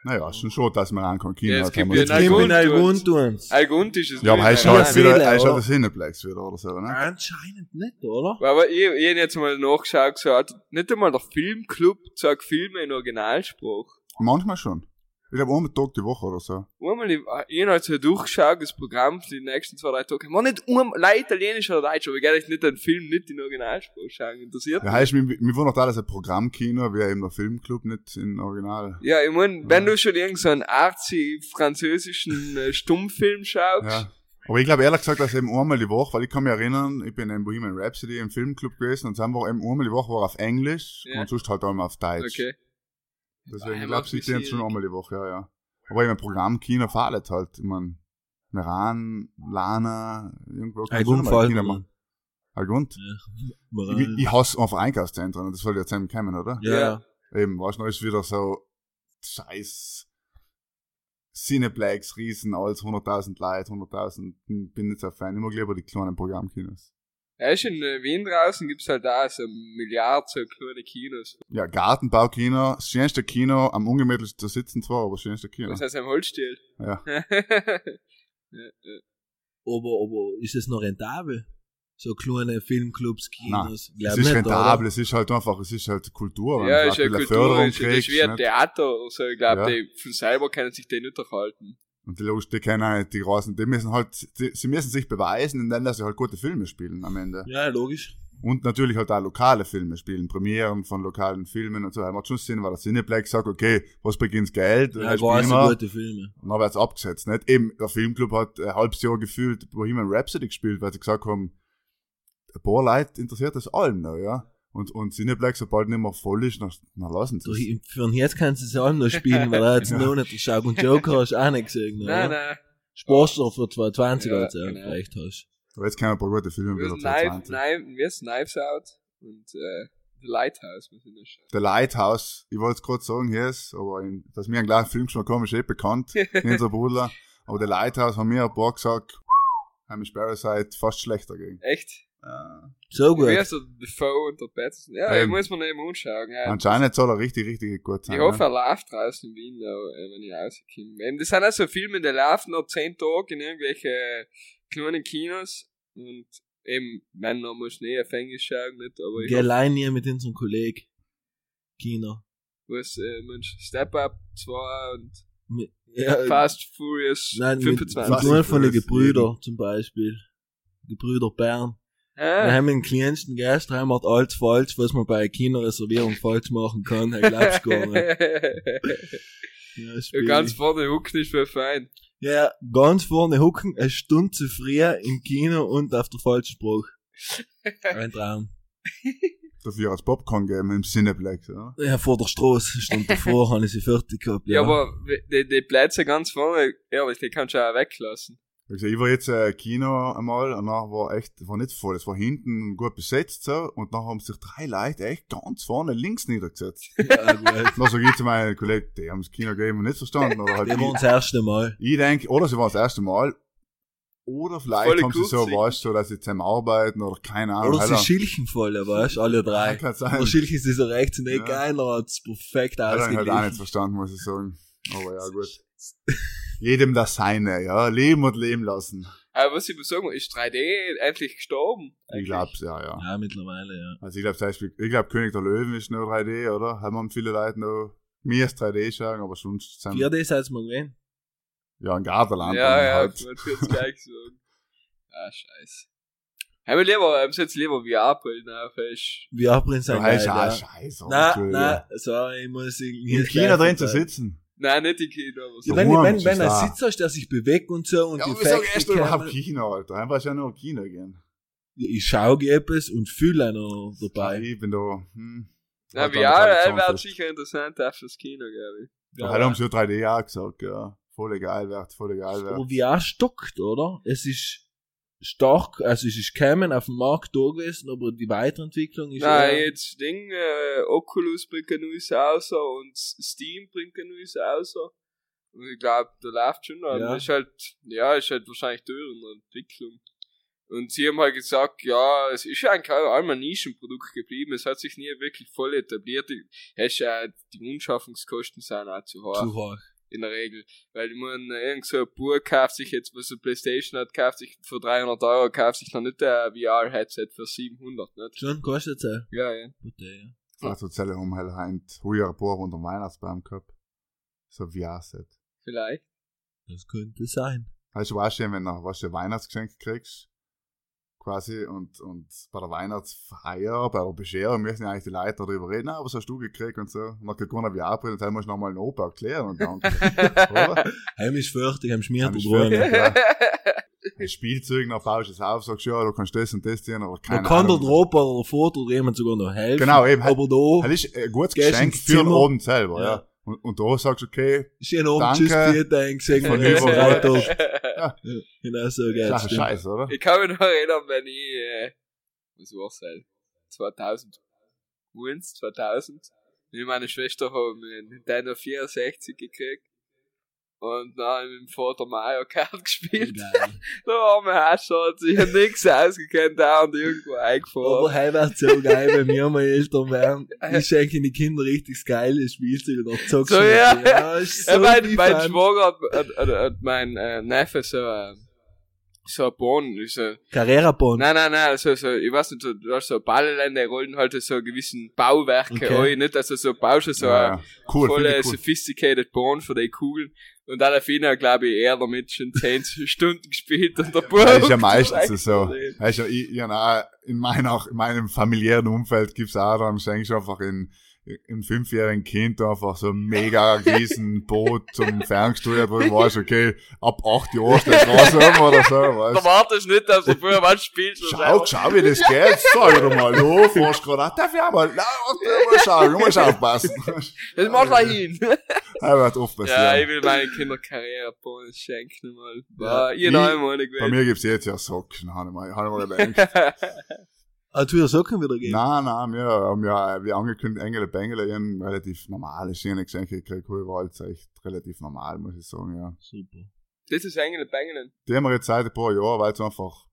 Naja, ist schon schon, dass man ankommen Kino Ja, es hat. gibt ja jetzt einen gesehen. Algund- Algund Algund ist es Ja, aber er ist nein. halt wieder, er ist oder? das Cineplex wieder oder so, ne? Anscheinend nicht, oder? Aber ich, ich hab jetzt mal nachgeschaut, gesagt, nicht einmal der Filmclub sagt Filme in Originalspruch. Manchmal schon. Ich glaube, einmal Tag die Woche oder so. Einmal, ich, ich hab halt so durchgeschaut, das Programm für die nächsten zwei, drei Tage. Man nicht um, leider Italienisch oder Deutsch, aber ich echt nicht einen Film nicht in Originalspruch schauen. Interessiert Ja, heißt, mir, mir war noch da, dass ein Programmkino, wie eben der Filmclub, nicht in Original. Ja, ich mein, wenn du schon irgend so einen arzi französischen äh, Stummfilm schaust, Ja. Aber ich glaube ehrlich gesagt, dass eben einmal die Woche, weil ich kann mich erinnern, ich bin in Bohemian Rhapsody im Filmclub gewesen und dann war eben einmal die Woche war auf Englisch Ja. und sonst halt einmal auf Deutsch. okay. Deswegen, ich glaube, mich sehen jetzt schon einmal die Woche, ja, ja. Aber eben ein Programmkino fahrt halt. Ich mein, Meran, Lana, irgendwo. Algund schon mal mir. machen. Algund? Ja. Ich, ich hasse einfach Einkaufszentren das soll ja zusammen kommen, oder? Ja, ja. Eben, weißt du, noch ist wieder so scheiß Cineplex, Riesen, alles 100.000 Leute, 100.000, hm, bin nicht so Fan, immer lieber die kleinen Programmkinos. Ja, ist in äh, Wien draußen gibt's halt da so Milliarden so kleine Kinos. Ja, Gartenbaukino, das schönste Kino, am ungemütlichsten zu sitzen zwar, aber das schönste Kino. Das heißt, am Holzstiel. Ja. ja, ja. Aber, aber ist es noch rentabel? So kleine Filmclubs, Kinos? Glaub es ist nicht, rentabel, oder? es ist halt einfach, es ist halt Kultur. Ja, ist ja ein bisschen Kultur, Förderung ist, ist kriegst, wie ein? Theater oder so. Ich glaube, Ja. die von selber können sich die nicht erhalten. Und die Leute, die kennen halt die großen, die müssen halt, die, sie müssen sich beweisen, indem dass sie halt gute Filme spielen am Ende. Ja, logisch. Und natürlich halt auch lokale Filme spielen, Premieren von lokalen Filmen und so. Macht schon Sinn, weil der Cineplex sagt, okay, was beginnt Geld? Ja, wir. gute Filme. Und dann wird's abgesetzt, nicht? Eben, der Filmclub hat ein halbes Jahr gefühlt Bohemian Rhapsody gespielt, weil sie gesagt haben, ein paar Leute interessiert das allen noch, ja? Und, und Cineplex, sobald nicht mehr voll ist, dann, dann lassen sie Du, es. Für den jetzt kannst du es auch noch spielen, weil er jetzt Ja. noch nicht geschaut und Joker hast du auch nicht gesehen, ne? Nein, oder? nein. Spaßler für 2020 Ja, als du genau. vielleicht hast. Aber jetzt kommen ein paar gute Filme wieder sind Knife, 2020. Knife, wir sind Knives Out und äh, The Lighthouse müssen wir schauen. The Lighthouse, ich wollte es gerade sagen, hier ist, aber in, dass wir einen kleinen Filmgeschmack haben, ist eh bekannt, in unserer Bruder. Aber The Lighthouse haben mir ein paar gesagt, haben ich Parasite fast schlechter gegen. Echt? Äh, So gut. Wie Defoe und der Patterson? Ja, Ähm, ich muss mir nicht mal anschauen. Ja. anscheinend soll er richtig, richtig gut sein. Ich hoffe, er läuft draußen in Wien, auch, äh, wenn ich rauskomme. Eben, Das sind auch so Filme, die laufen noch zehn Tage in irgendwelche kleinen Kinos und eben, Männer muss nicht auf Englisch schauen, nicht, aber ich Geh allein hier mit unserem Kollegen. Kino. was, äh, Mensch, Step Up 2 und Mit- Ja, Fast Furious nein, mit 25. Fast Figuren von den Furious, Gebrüder zum Beispiel. Gebrüder Bern. Wir Ah, haben den kleinsten Gast, wir alles falsch, was man bei einer Kinoreservierung falsch machen kann. Ich glaub's gar nicht. Ja, ja, ganz vorne huckt nicht für fein. ja, ganz vorne hucken, eine Stunde zu früh im Kino und auf der falschen Spruch. Ein Traum. Dafür als Popcorn geben im Cineplex, ja. Ja, vor der Straße, eine Stunde davor, habe ich sie fertig gehabt. Ja, aber die, die Plätze ganz vorne, ehrlich, die kannst du auch weglassen. Also ich war jetzt äh, Kino einmal und dann war echt, war nicht voll, es war hinten gut besetzt so und dann haben sich drei Leute echt ganz vorne links niedergesetzt. ja, gut. Dann sag ich zu meinen Kollegen, die haben das Kino gegeben und nicht verstanden. Oder halt Das war ich, das erste Mal. ich denke, oder sie waren das erste Mal, oder vielleicht Volle haben sie so, Kurzsicht. weißt du, dass sie zusammen arbeiten oder keine Ahnung. Oder sie Alter. schilchen voll, weißt du, alle drei. Kann sein. Oder schilchen sie so rechts und nicht Ja. einer hat's perfekt Hat er halt auch nicht verstanden, muss ich sagen. Aber ja, gut. Jedem das Seine, ja. Leben und leben lassen. Aber was ich muss sagen, ist 3D endlich gestorben? Ich Eigentlich? glaub's, ja, ja. Ja, mittlerweile, ja. Also ich glaube zum Beispiel, ich glaube König der Löwen ist nur 3D, oder? Haben viele Leute noch mir ist 3D schauen, aber sonst sind 4D seid's mal gewesen. ja ein Gartenland. Ja, ja, halt. ich wollte gleich sagen. Ah, scheiße. Haben wir lieber, haben sie jetzt lieber VR-Brillen auf, sein Ja, geil, ist auch ja. scheiße. Nein, Entschuldigung. nein, sorry, ich muss irgendwie Im Kino drin zu sitzen. Nein, nicht die Kino, aber Ja, so. wenn, wenn, wenn ein da. Sitz hast, der sich bewegt und so und Ja, die aber sag erst überhaupt Kino, Alter. Einfach ja nur Kino gehen. ich schau etwas und fühle einer dabei. Ich bin da, hm. Na, Halt VR, er Tradition wäre sicher interessant auf das Kino, glaube ich. Ja, heute haben sie ja 3D auch gesagt, ja. Voll geil wird, voll geil wird. Aber VR stockt, oder? Es ist stark, also es ist kämen auf dem Markt da gewesen, aber die Weiterentwicklung ist Nein, eher- jetzt Ding, äh, Oculus bringt ein neues raus und Steam bringt ein neues raus. Und ich glaube, da läuft schon. Ja. Ja. Ist halt, ja, ist halt wahrscheinlich teurer in der Entwicklung. Und sie haben halt gesagt, ja, es ist ja eigentlich auch einmal ein Nischenprodukt geblieben. Es hat sich nie wirklich voll etabliert. Die, hast ja, die Anschaffungskosten sind auch zu hoch zu hoch. In der Regel. Weil ich meine, irgend so ein Bur kauft sich jetzt, was eine Playstation hat, kauft sich für 300 Euro, kauft sich noch nicht ein VR-Headset für 700, nicht? Schon kostet's auch. Ja, ja. Bitte, ja. Also Zelle haben halt ein paar unter dem Weihnachtsbaum gehabt. So ein VR-Set. Vielleicht. Das könnte sein. Weißt du, wenn du, weißt du, ein Weihnachtsgeschenk kriegst, quasi, und, und bei der Weihnachtsfeier, bei der Bescherung müssen ja eigentlich die Leute darüber reden, ah, was hast du gekriegt und so. Und dann kriegt keiner VR-Brille, dann musst du nochmal einen Opa erklären und dann, Schmiert Heim ist Drohne. fertig. Ja. Ein Spielzeug, dann baust du es auf, sagst, ja, du kannst das und das tun, aber keine kann der Ahnung. Opa oder Vater oder jemand sogar noch helfen. Genau, eben. Aber da Das ist ein gutes Geschenk für den. Abend selber, ja. Ja. Und, und da sagst du, okay, schön oben Danke. Tschüss, vielen Dank, sagen Von wir überall. Ja, Genau so geht's. Sache stimmt. Scheiße, oder? Ich kann mich noch erinnern, wenn ich, äh, was war's halt, 2000, 2000, wie meine Schwester haben einen Nintendo 64 gekriegt. Und dann hab ich mit dem Vater Mario Kart gespielt. Geil. Der arme Hascher hat sich nix ausgekannt, da und irgendwo Aber eingefahren. hey, wär's so geil, wenn wir mal Eltern wären. Ich schenke die Kinder richtig geile Spielzeug und dann zockst So, ja. ja ist so Ja, mein, mein. Schwager hat, hat, hat, hat mein äh, Neffe so, äh, so ein Bahn, so, Carrera-Bahn. nein, nein, nein, so, so, ich weiß nicht, so, du hast so Ballländer, rollen halt so gewissen Bauwerke Okay. ein, nicht, also so baust du so ja, eine ja. Cool, voll cool. sophisticated Bahn für die Kugeln. Und dann auf jeden glaube ich, er damit schon 10 Stunden gespielt und der Bub. Das ist ja meistens so. Weißt du, ich, ich, hab auch in, meiner, in meinem familiären Umfeld gibt's auch schenkst du einfach in, in fünfjährigen Kind einfach so ein mega riesen Boot zum Ferngesteuert, wo du weißt, okay, ab acht Jahren steht Straße um oder so, weißt wartest du nicht, dass Bub was spielt. so Schau, schau, wie das geht. Sag doch mal, du fährst gerade, darf ich auch mal, na, mal schauen, du musst aufpassen. Das machst du hin. Er wird oft Ja, ich passieren. will meinen Kindern Karrierebonus schenken mal. Ja, ihr ich- einmal Bei mir gibt's jetzt ja Socken, habe ich mal, hab ich mal gedacht. Ah, tu ja Socken wieder geben. Nein, nein, wir haben ja, wie angekündigt, Engel Bengele, ihren relativ normale schöne Geschenke gekriegt, war jetzt echt relativ normal, muss ich sagen, ja. Super. das ist Engel Bengelen. Die haben wir jetzt seit ein paar Jahren, weil es einfach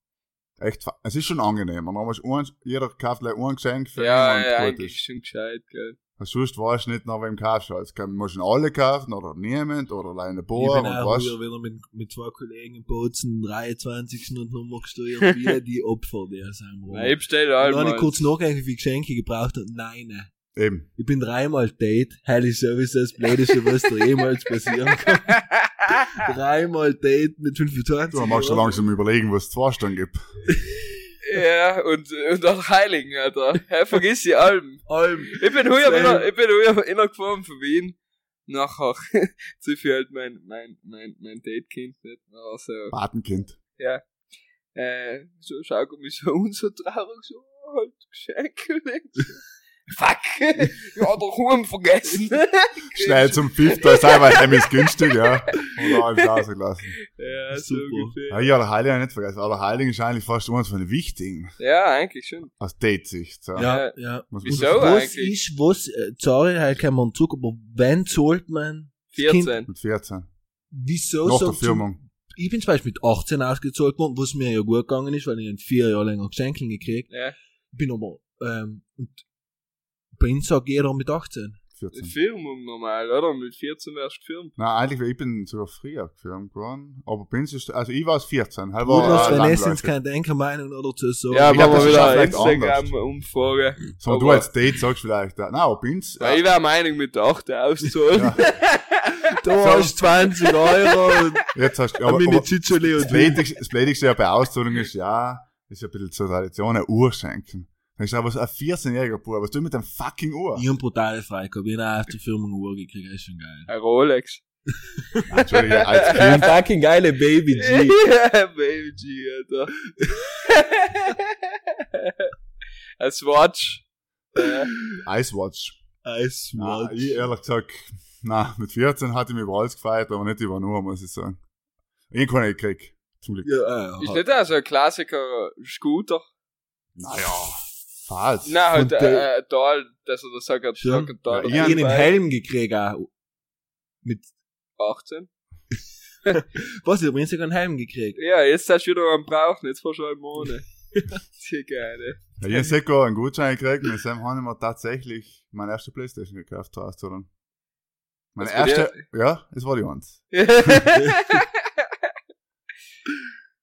echt, es ist schon angenehm. Du ein, jeder kauft gleich ein Geschenk für Ja, ja, eigentlich ist. schon gescheit, gell. Sonst weißt du nicht, nach wem kaufst du. Jetzt kann, musst du ihn alle kaufen oder niemand oder allein eine Ich bin auch früher wieder mit, mit zwei Kollegen in Bozen 23. und Nummer gesteuert, wie die Opfer, die aus einem Raum. Nein, ich bestelle halt dann habe ich kurz nachgedacht, wie viele Geschenke ich gebraucht habe. Nein, nein. Eben. Ich bin dreimal Date. Ist sowieso das Blödeste, was da jemals passieren kann. dreimal Date mit 25 Du machst du langsam überlegen, was es zu Vorstand gibt. Ja, und, und auch Heiligen, Alter. Hey, vergiss die Alben. Alm. Ich bin heuer wieder, ich bin heuer innergefahren von Wien. Nachher, zu viel halt mein, mein, mein, mein Datekind nicht. Also, Patenkind. ja. Äh, so schaut er mich so und so traurig, so, oh, halt Geschenke nicht. Fuck! Ich hab doch Huren vergessen. Schnell zum Pfiff, da ist einfach ein ist günstig, ja. Und dann alles rausgelassen. Ja, so ungefähr. ja, der Heilige nicht vergessen. Aber der Heilige ist eigentlich fast eines von den wichtigen. Ja, eigentlich schon. Aus Date-Sicht. So. Ja, ja. Man Wieso was eigentlich? ist, was, äh, sorry, halt kann man zurück, aber wenn zahlt man? das Kind- 14. Mit 14. Wieso Nach so der zum- Firmung. Ich bin zum Beispiel mit 18 ausgezahlt worden, was mir ja gut gegangen ist, weil ich ein vier Jahre länger Geschenke gekriegt. Ja. Bin aber, ähm, und bei uns sagt jeder mit 18. 14. Firmung normal, oder? Mit 14 wärst du gefirmt. Nein, eigentlich, ich bin sogar früher gefirmt geworden. Aber bin ist, also ich war es 14. Halt Rudolf war, äh, Renaissance landläufig. kann denke Meinung oder zu so. ja, ich glaub, machen das wir wieder vielleicht Instagram-Umfrage. So, du Aber- als Date sagst vielleicht, nein, aber bin's. Ja, ich wäre Meinung mit der 8 auszahlen. Ja. Du hast 20 Euro und Jetzt hast du, ein aber, Mini aber das und das Blödigste ja bei Auszahlung ist, ja, ist ja ein bisschen zur Tradition, eine Uhr schenken. Ist aber so ein 14-jähriger Bub, was du mit dem fucking Uhr? Ich hab brutale Frage gehabt. Ich hab der Firma eine Uhr gekriegt, das ist schon geil. Ein Rolex. Entschuldige, als Ein Kind, fucking geile Baby G. Baby G, Alter. Ein Swatch. Ja. Icewatch. Ice Na, Watch. ich ehrlich gesagt, na, mit 14 hatte ich mich über alles gefeiert, aber nicht über nur, muss ich sagen. Ich hab keine gekriegt. Zum Glück. Ja, Ist äh, nicht auch so ein Klassiker Scooter? Naja, falsch. Nein, halt Und äh, Tal, dass er das sagt, Schon. sagt ein Tal. Ja, ich hab einen Helm gekriegt auch. Mit, 18. was, ich hab sogar einen Helm gekriegt. Ja, jetzt hast du wieder einen brauchen, jetzt vor schon einem Monat. Die geile. Ja, ich hab sogar einen Gutschein gekriegt, mit dem haben wir tatsächlich meine erste Playstation gekauft, hast du dann. Meine erste, ja, es war die eins.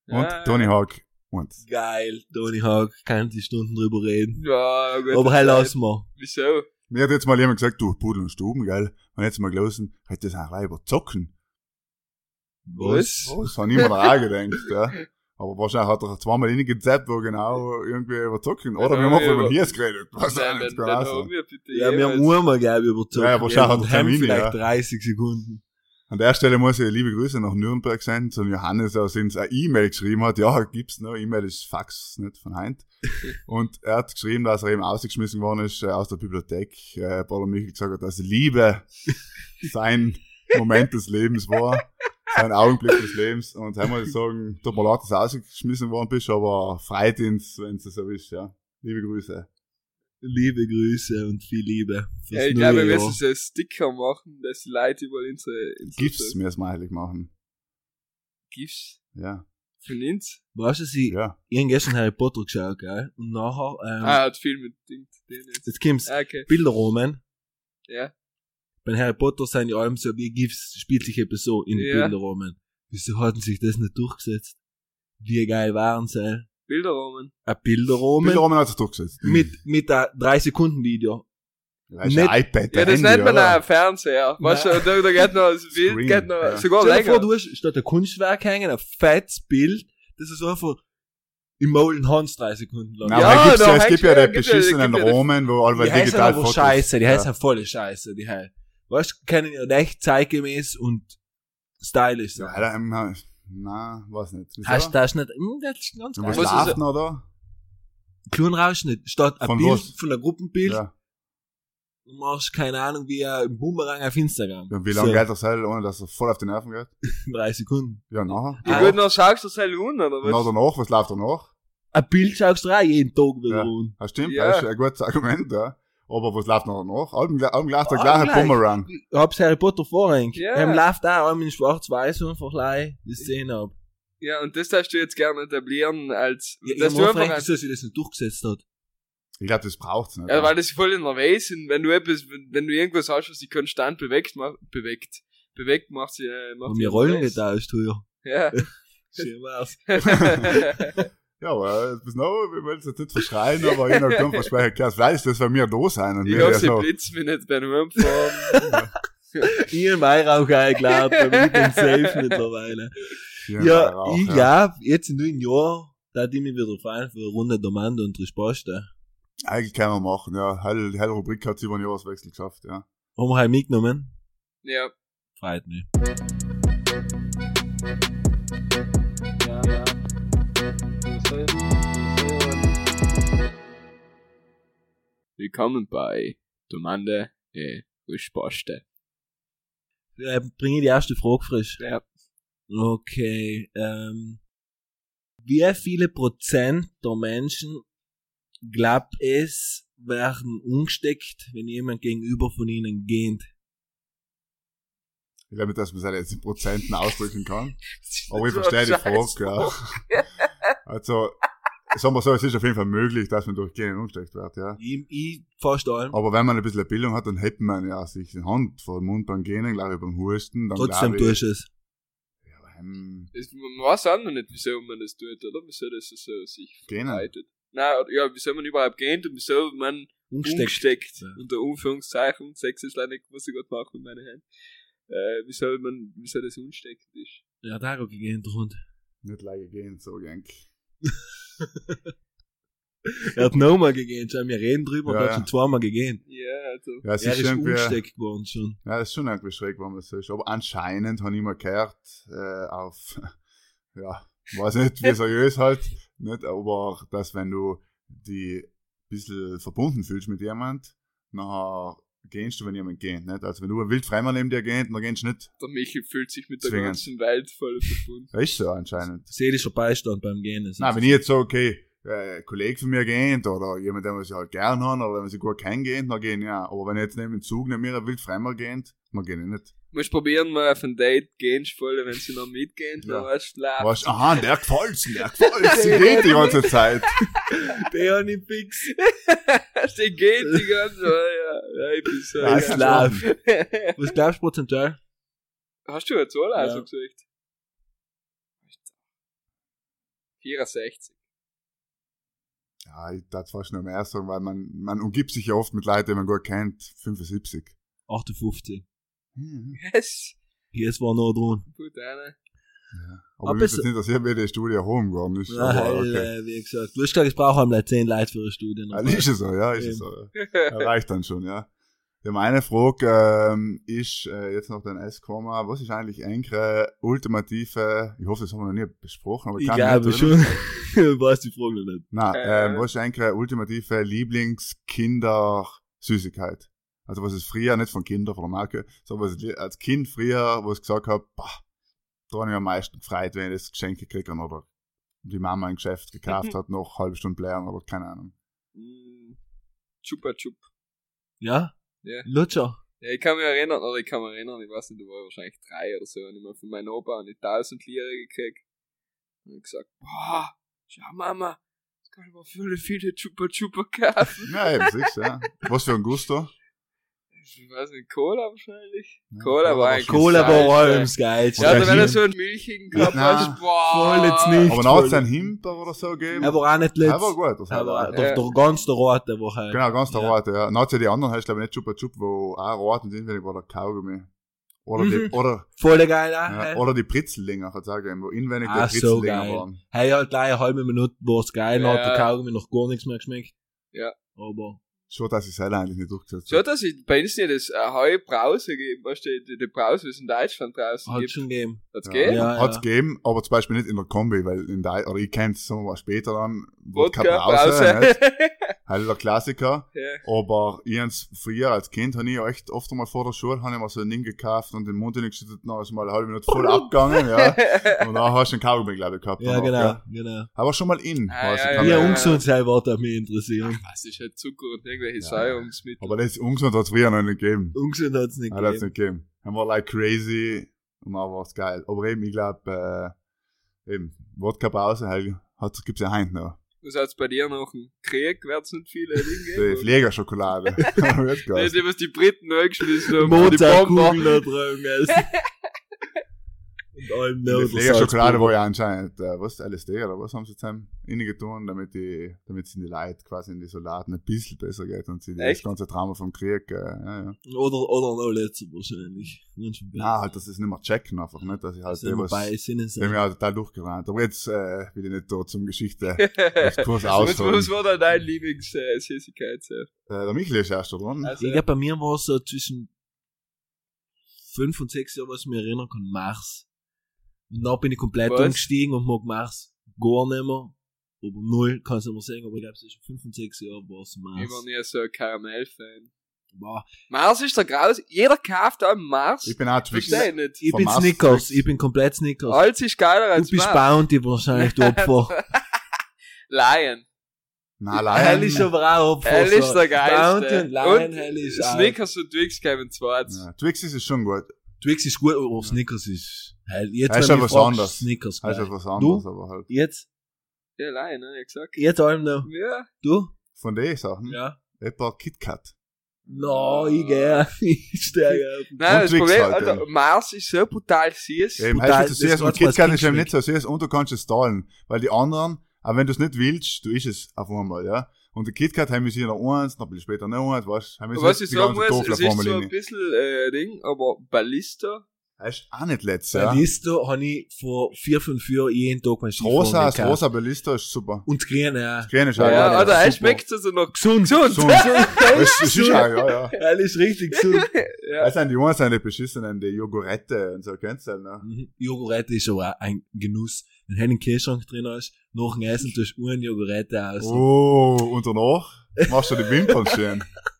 Und Ja. Tony Hawk eins. Geil. Tony Hawk, kann die Stunden drüber reden. Ja, gut. Aber halt lassen wir. Wieso? Mir hat jetzt mal jemand gesagt, du, Pudel und Stuben, gell? Und jetzt mal gelesen, hat das auch gleich über Zocken. Was? Das hat niemand auch gedacht, ja. Aber wahrscheinlich hat er zweimal reingezappt, wo genau irgendwie über Zocken. Oder Ja, wir haben ja, über Hiers geredet. Was auch Dann, dann, auch haben wir bitte Ja, wir haben einmal, glaube ich, überzogen. Ja, schau, hat er Termine, vielleicht ja. 30 Sekunden. An der Stelle muss ich liebe Grüße nach Nürnberg senden, zum Johannes, der uns eine E-Mail geschrieben hat. Ja, gibt's noch. E-Mail ist Fax, nicht von Heint. Und er hat geschrieben, dass er eben ausgeschmissen worden ist äh, aus der Bibliothek. Äh, Paul Michael gesagt hat, dass Liebe sein Moment des Lebens war. Sein Augenblick des Lebens. Und einmal muss sagen, tut mir leid, dass du ausgeschmissen worden bist, aber Freitins, wenn es so ist, ja. Liebe Grüße. Liebe Grüße und viel Liebe. Ja, ich glaube, wir müssen so Sticker machen, dass die Leute überall unsere, unsere Gifts mir smiley machen. Gifts Ja. von uns. Weißt du, sie, Ja. gestern Harry Potter geschaut, gell? Und nachher, ähm, Ah, hat viel mit Ding zu tun jetzt. jetzt kommt's. Ah, okay. Bilderrahmen. Ja. Bei Harry Potter sind ja allem so, wie GIFs spielt sich etwas so in Ja. Bilderrahmen. Wieso hatten sich das nicht durchgesetzt? Wie geil waren sie? Bilderrahmen. Ein Bilderrahmen Bilderrahmen hat sich durchgesetzt. mit, mit einem 3-Sekunden-Video. Ja, ist nicht- ein iPad, Ja, ein das Handy, nennt man auch Fernseher. Weißt du, da, da geht noch das Bild, Screen, geht noch, ja. sogar Stell dir vor, länger. du hast statt ein Kunstwerk hängen, ein fettes Bild, das ist einfach im Molden Hans drei Sekunden lang. Nein, Ja, da ja, es gibt ja ja- die ja- beschissenen ja die- Roman, wo alle die heißen digital aber Fotos. scheiße, die ja. heißen volle Scheiße, die heißen. Weißt du, können ja echt zeitgemäß und stylisch Ja, sein. da, na, weiß nicht. Wieso? Hast du das nicht, hm, das ist ganz Du geil. Was ist schlafen, oder? Kleinen Rausschnitt, statt ein Von Bild was? von einem Gruppenbild, Ja. du machst keine Ahnung, wie ein Bumerang auf Instagram. Ja, Wie lange geht das halt, ohne dass er voll auf die Nerven geht? Drei Sekunden. Ja, nachher. Ja, gut, dann schaust du das halt an, oder Na, was? danach, was läuft danach? Ein Bild schaust du auch jeden Tag wieder Ja. an. Das stimmt, Ja. das ist ein gutes Argument, ja. Aber was läuft noch danach? Allem, allem gleich der Allem gleiche gleich. Bumerang. Ich hab's Harry Potter vorhängt. Ja. Ja. Ihm läuft auch einmal in schwarz-weiß und verleih die Szene ab. Ja, und das darfst du jetzt gerne etablieren als, Ja, dass ich du einfach, einfach ein, dass sie das nicht durchgesetzt hat. Ich glaube, das braucht's nicht. ja, weil das voll in der Weiß sind, wenn du etwas, wenn, du irgendwas hast, was sich konstant bewegt, bewegt, bewegt, macht sie, äh, macht sie wir Rollen weiß. getauscht früher. Ja. Schön war's. Ja, aber bis noch, wir wollen es jetzt nicht verschreien, aber ich noch kein Versprechen gehört. Vielleicht das bei mir da sein und ich wir ja sie so. blitzt mich nicht beim Heimfahren. Ich hab Weihrauch eingeladen, ich bin safe mittlerweile. Ja, auch, ich glaub, jetzt in einem Jahr, da die mich wieder freuen für eine Runde Domande und Risposte. Eigentlich kann man machen, ja. Heil, die Rubrik hat sie über den Jahreswechsel geschafft, ja. Haben wir halt mitgenommen? ja. Freut mich. Ja, ja. Willkommen bei Domande e Risposte. Äh, bringe ich die erste Frage frisch. Ja. Okay, ähm, wie viele Prozent der Menschen glaub es werden umgesteckt, wenn jemand gegenüber von ihnen geht? Ich glaube nicht, dass man es jetzt in Prozenten ausdrücken kann. Aber ich verstehe die Frage, ja. Also, sagen wir so, es ist auf jeden Fall möglich, dass man durch Genen umgesteckt wird, ja. Ich, ich fast allem. Aber wenn man ein bisschen Bildung hat, dann hält man ja sich die Hand vor den Mund beim Genen, glaube ich, beim Husten. Dann Trotzdem tust du es. Ja, ähm, Es- Man weiß auch noch nicht, wieso man das tut, oder? Wieso das so sich verbreitet. Nein, oder- ja, wieso man überhaupt geht und wieso man Umgesteckt. umgesteckt. Ja. Unter Anführungszeichen. Sex ist leider nicht, was ich gerade mache mit meinen Händen. Äh, wieso man, wieso das umsteckt ist. Ja, da hat gegeben, der Hund. nicht lange gehen, so denk. Er hat nochmal gegeben, schau, wir reden drüber, Ja, er hat ja. schon zweimal gegeben. Ja, also. Ja, es Er ist ist ja, umgesteckt worden schon. das ist schon irgendwie schräg, wenn man so ist. Aber anscheinend habe ich mal gehört, äh, auf, ja, weiß nicht, wie seriös halt, nicht, aber, dass wenn du die ein bisschen verbunden fühlst mit jemand, nachher gehst du, wenn jemand geht, nicht? Also wenn du ein wild Fremder neben dir geht, dann gehst du nicht. Der Michel fühlt sich mit der ganzen Welt voll verbunden. Das ist so anscheinend. Seelischer Beistand beim Gehen. ist Nein, wenn ich jetzt so, okay, äh, ein Kollege von mir geht, oder jemand, den wir sie halt gern haben, oder wenn sie gut kennengeht, dann gehen ja. Aber wenn jetzt neben dem Zug neben mir ein wild Fremder geht, dann gehen ich nicht. Musst probieren, mal auf ein Date gehen, voll, wenn sie noch mitgehen, Ja. dann weißt du. Weißt, aha, der gefällt's, der gefällt's, sie geht die ganze Zeit. Der nicht fix. Sie geht die ganze Zeit, ja. ja, ich bin so. Ja, ist live. Was glaubst du prozentual? Hast du eine Zahl Ja. also gesagt? 64. Ja, ich darf fast noch mehr sagen, weil man, man umgibt sich ja oft mit Leuten, die man gut kennt. 75. 58. Mhm. Yes. Jetzt war noch dran. Gut, eine. Ja. Aber Aber mich es- würde interessieren, wie die Studie herumgegangen ist. Nein, aber okay. wie gesagt. Du hast gesagt, ich brauche einmal 10 Leute für eine Studie. Ja, ist es so, ja, ist es so. Ja. Reicht dann schon, ja. Ja, meine Frage ähm, ist äh, jetzt noch den S gekommen, was ist eigentlich eure ultimative, ich hoffe, das haben wir noch nie besprochen, aber Ich kann glaube nicht, schon. weiß die Frage noch nicht. Nein, Äh. ähm, was ist eigentlich eure ultimative Lieblingskinder-Süßigkeit? Also was ist früher, nicht von Kindern, von der Marke, sondern was ich als Kind früher, wo ich gesagt habe, boah, da habe ich am meisten gefreut, wenn ich das Geschenk gekriegt habe oder die Mama ein Geschäft gekauft hat, noch eine halbe Stunde blären oder keine Ahnung. Mm, Chupa Chup. Ja? Ja. Lutscher. Ja, ich kann mich erinnern, oder ich kann mich erinnern, ich weiß nicht, da war ich wahrscheinlich drei oder so, und ich mal von meinem Opa eine 1000 Lira gekriegt. Und ich gesagt, boah, schau Mama, jetzt kann ich mir viele, viele Chupa Chupa kaufen. Ja, eben, du, ja. Was für ein Gusto? Ich weiß nicht, Cola wahrscheinlich. Ja, Cola war war eigentlich Cola war allem Geilste. Ja, also wenn er so einen milchigen Nein. hat, boah. Voll jetzt nicht. Aber dann hat es einen Himper oder so gegeben. Er war auch nicht letzt. Er war gut. Das Er war er. der, Ja. der ganz der Rote war halt. Genau, ganz der Ja. Rote, ja. Dann hat ja die anderen, heißt glaube ich nicht Chupa Chup, wo auch rot und inwendig war der Kaugummi. Oder die, Mhm. oder, Voll geil, ja, ja. oder die Pritzeldinger, hat es auch gegeben, wo inwendig Ah, die so Pritzeldinger geil. waren. Hey, halt gleich eine halbe Minute war's geil, Ja. hat der Kaugummi noch gar nichts mehr geschmeckt. Ja. Aber, Schon, dass ich selber eigentlich nicht durchgesetzt So, dass ich bei uns nicht das äh, Heu Brause gegeben, weißt du, die, die Brause, was in Deutschland draußen hat gibt. schon gegeben. Hat's Ja. gegeben? Ja. Hat's gegeben, aber zum Beispiel nicht in der Kombi, weil in der, oder ich kenn's sagen wir mal später dann, Wodka, Brause, Brause. nicht? halt der Klassiker. ja. Aber ich hab's früher als Kind, habe ich echt oft einmal vor der Schule, habe ich mir so ein Ding gekauft und den Mund hingeschüttet, dann ist mal eine halbe Minute voll abgegangen, ja. Und dann hast du einen Kaugummi, glaube ich, gehabt. Ja, genau, Ja. genau. Aber schon mal in. Ah, ich, ja, ja, mich- ungesund sein wird, hat mich interessiert. Was ist halt Zucker und irgendwelche Ja. Säuerungsmittel. Aber das ungesund hat's früher noch nicht gegeben. Ungesund hat's nicht Hat es gegeben. nicht gegeben. Dann war like crazy und dann war's geil. Aber eben, ich glaube, äh, eben, Wodka-Pause, halt, hat, gibt's ja heint noch. Was hat's bei dir noch? Ein Krieg? Wird's nicht viele Dinge Die geben? Fliegerschokolade. Nee, die, was die Briten neu geschmissen haben. Mozartkugeln da drin essen. Fliegerschokolade Salzburger. war ja anscheinend, äh, was, LSD oder was haben sie zusammen inne getan, damit die, damit es in die Leute quasi in die Soldaten ein bisschen besser geht und sie das Echt? ganze Trauma vom Krieg, äh, ja, ja. Oder, oder noch letzter wahrscheinlich. Na, halt, dass sie es nicht mehr checken einfach, nicht, dass ich halt Sind wir was, bei Sinnen ja total durchgerannt. Aber jetzt, äh, will ich nicht da zum Geschichte, Kurs was, ausholen. was war da deine Lieblingssüßigkeit? So? Äh, der Michel ist erst dran. Also, Ich glaube, bei mir war es so zwischen fünf und sechs Jahren, was ich mich erinnern kann, Mars. Und dann bin ich komplett Was? umgestiegen und mag Mars gar nicht mehr. Aber null, kannst du nicht mehr sagen, aber ich glaube, zwischen fünf und sechs Jahren war es ich Mars. war nie so ein Karamell-Fan. Wow. Mars ist der Graus. Jeder kauft einen Mars. Ich bin auch Twix. Ich nicht. Ich bin Mars Snickers, Twix. ich bin komplett Snickers. Alles ist geiler Du als bist Mars. Bounty wahrscheinlich, du Opfer. Lion. Na, Hell Lion. ist aber auch Opfer. Hell ist der geilste. Bounty und Lion, Hell ist auch. Snickers und Twix kämen zweites. Ja, Twix ist schon gut. Twix ist gut, aber Snickers ist Hell. Jetzt, Das ist wenn was fragst, anderes. Snickers ist gleich. etwas anderes, aber halt. Jetzt, Ja, Lion, ne, ich gesagt. jetzt allem noch. Ja. Du? Von den Sachen. Ja. Etwa KitKat. No, ich gehe. Ich steige auf. Nein, das Problem, halt, ja. Mars ist so brutal süß. Eben, Brutal, heißt du süß und was KitKat ist eben nicht so süß und du kannst es zahlen. Weil die anderen, aber wenn du es nicht willst, du isst es auf einmal, ja. Und die KitKat haben wir hier noch eins, dann ein bisschen später noch eins, weißt du. Was ich sagen muss, es ist so ein bisschen äh, Ding, aber Ballista, Das ist auch nicht letzt, Bei ja. Listo habe ich vor vier, fünf Jahren jeden Tag mein Skifahren Rosa, das rosa Ballista ist super. Und das Grüne, ja. Das Grüne ist ja, auch ja, der Alter, ist er schmeckt also noch Gesund. gesund. Gesund. Das ist, das ist auch, ja, ja. Hell ist richtig gesund. ja. Das sind die einen, sind die beschissenen, die Jogurette und so, kennst du das, ne? Mhm. Jogurette ist aber auch ein Genuss. Wenn du einen Kühlschrank drin hast, nach dem Essen tust du eine Jogurette aus. Oh, und danach machst du die Wimpern schön.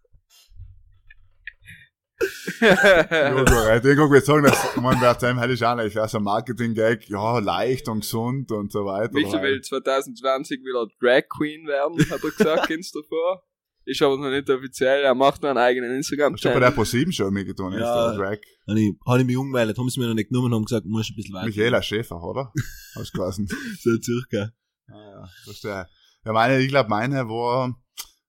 Jogurette. Ich würde sagen, dass, man wird sagen, hätte ich auch nicht, ja, so ein Marketing-Gag, ja, leicht und gesund und so weiter. Michael will 2020 wieder Drag Queen werden, hat er gesagt, kennst du davor? Ist aber noch nicht offiziell, er macht noch einen eigenen Hast du bei der Instagram-Channel. Pro7 schon mitgetan, ist Ja. der Drag? Habe ich, hab ich mich umgemeldet, haben sie mir noch nicht genommen und haben gesagt, du musst ein bisschen weiter. Michaela Schäfer, oder? Hast du geheißen? So circa. Ja, ja, verstehe. Ja, meine, ich glaube, meine war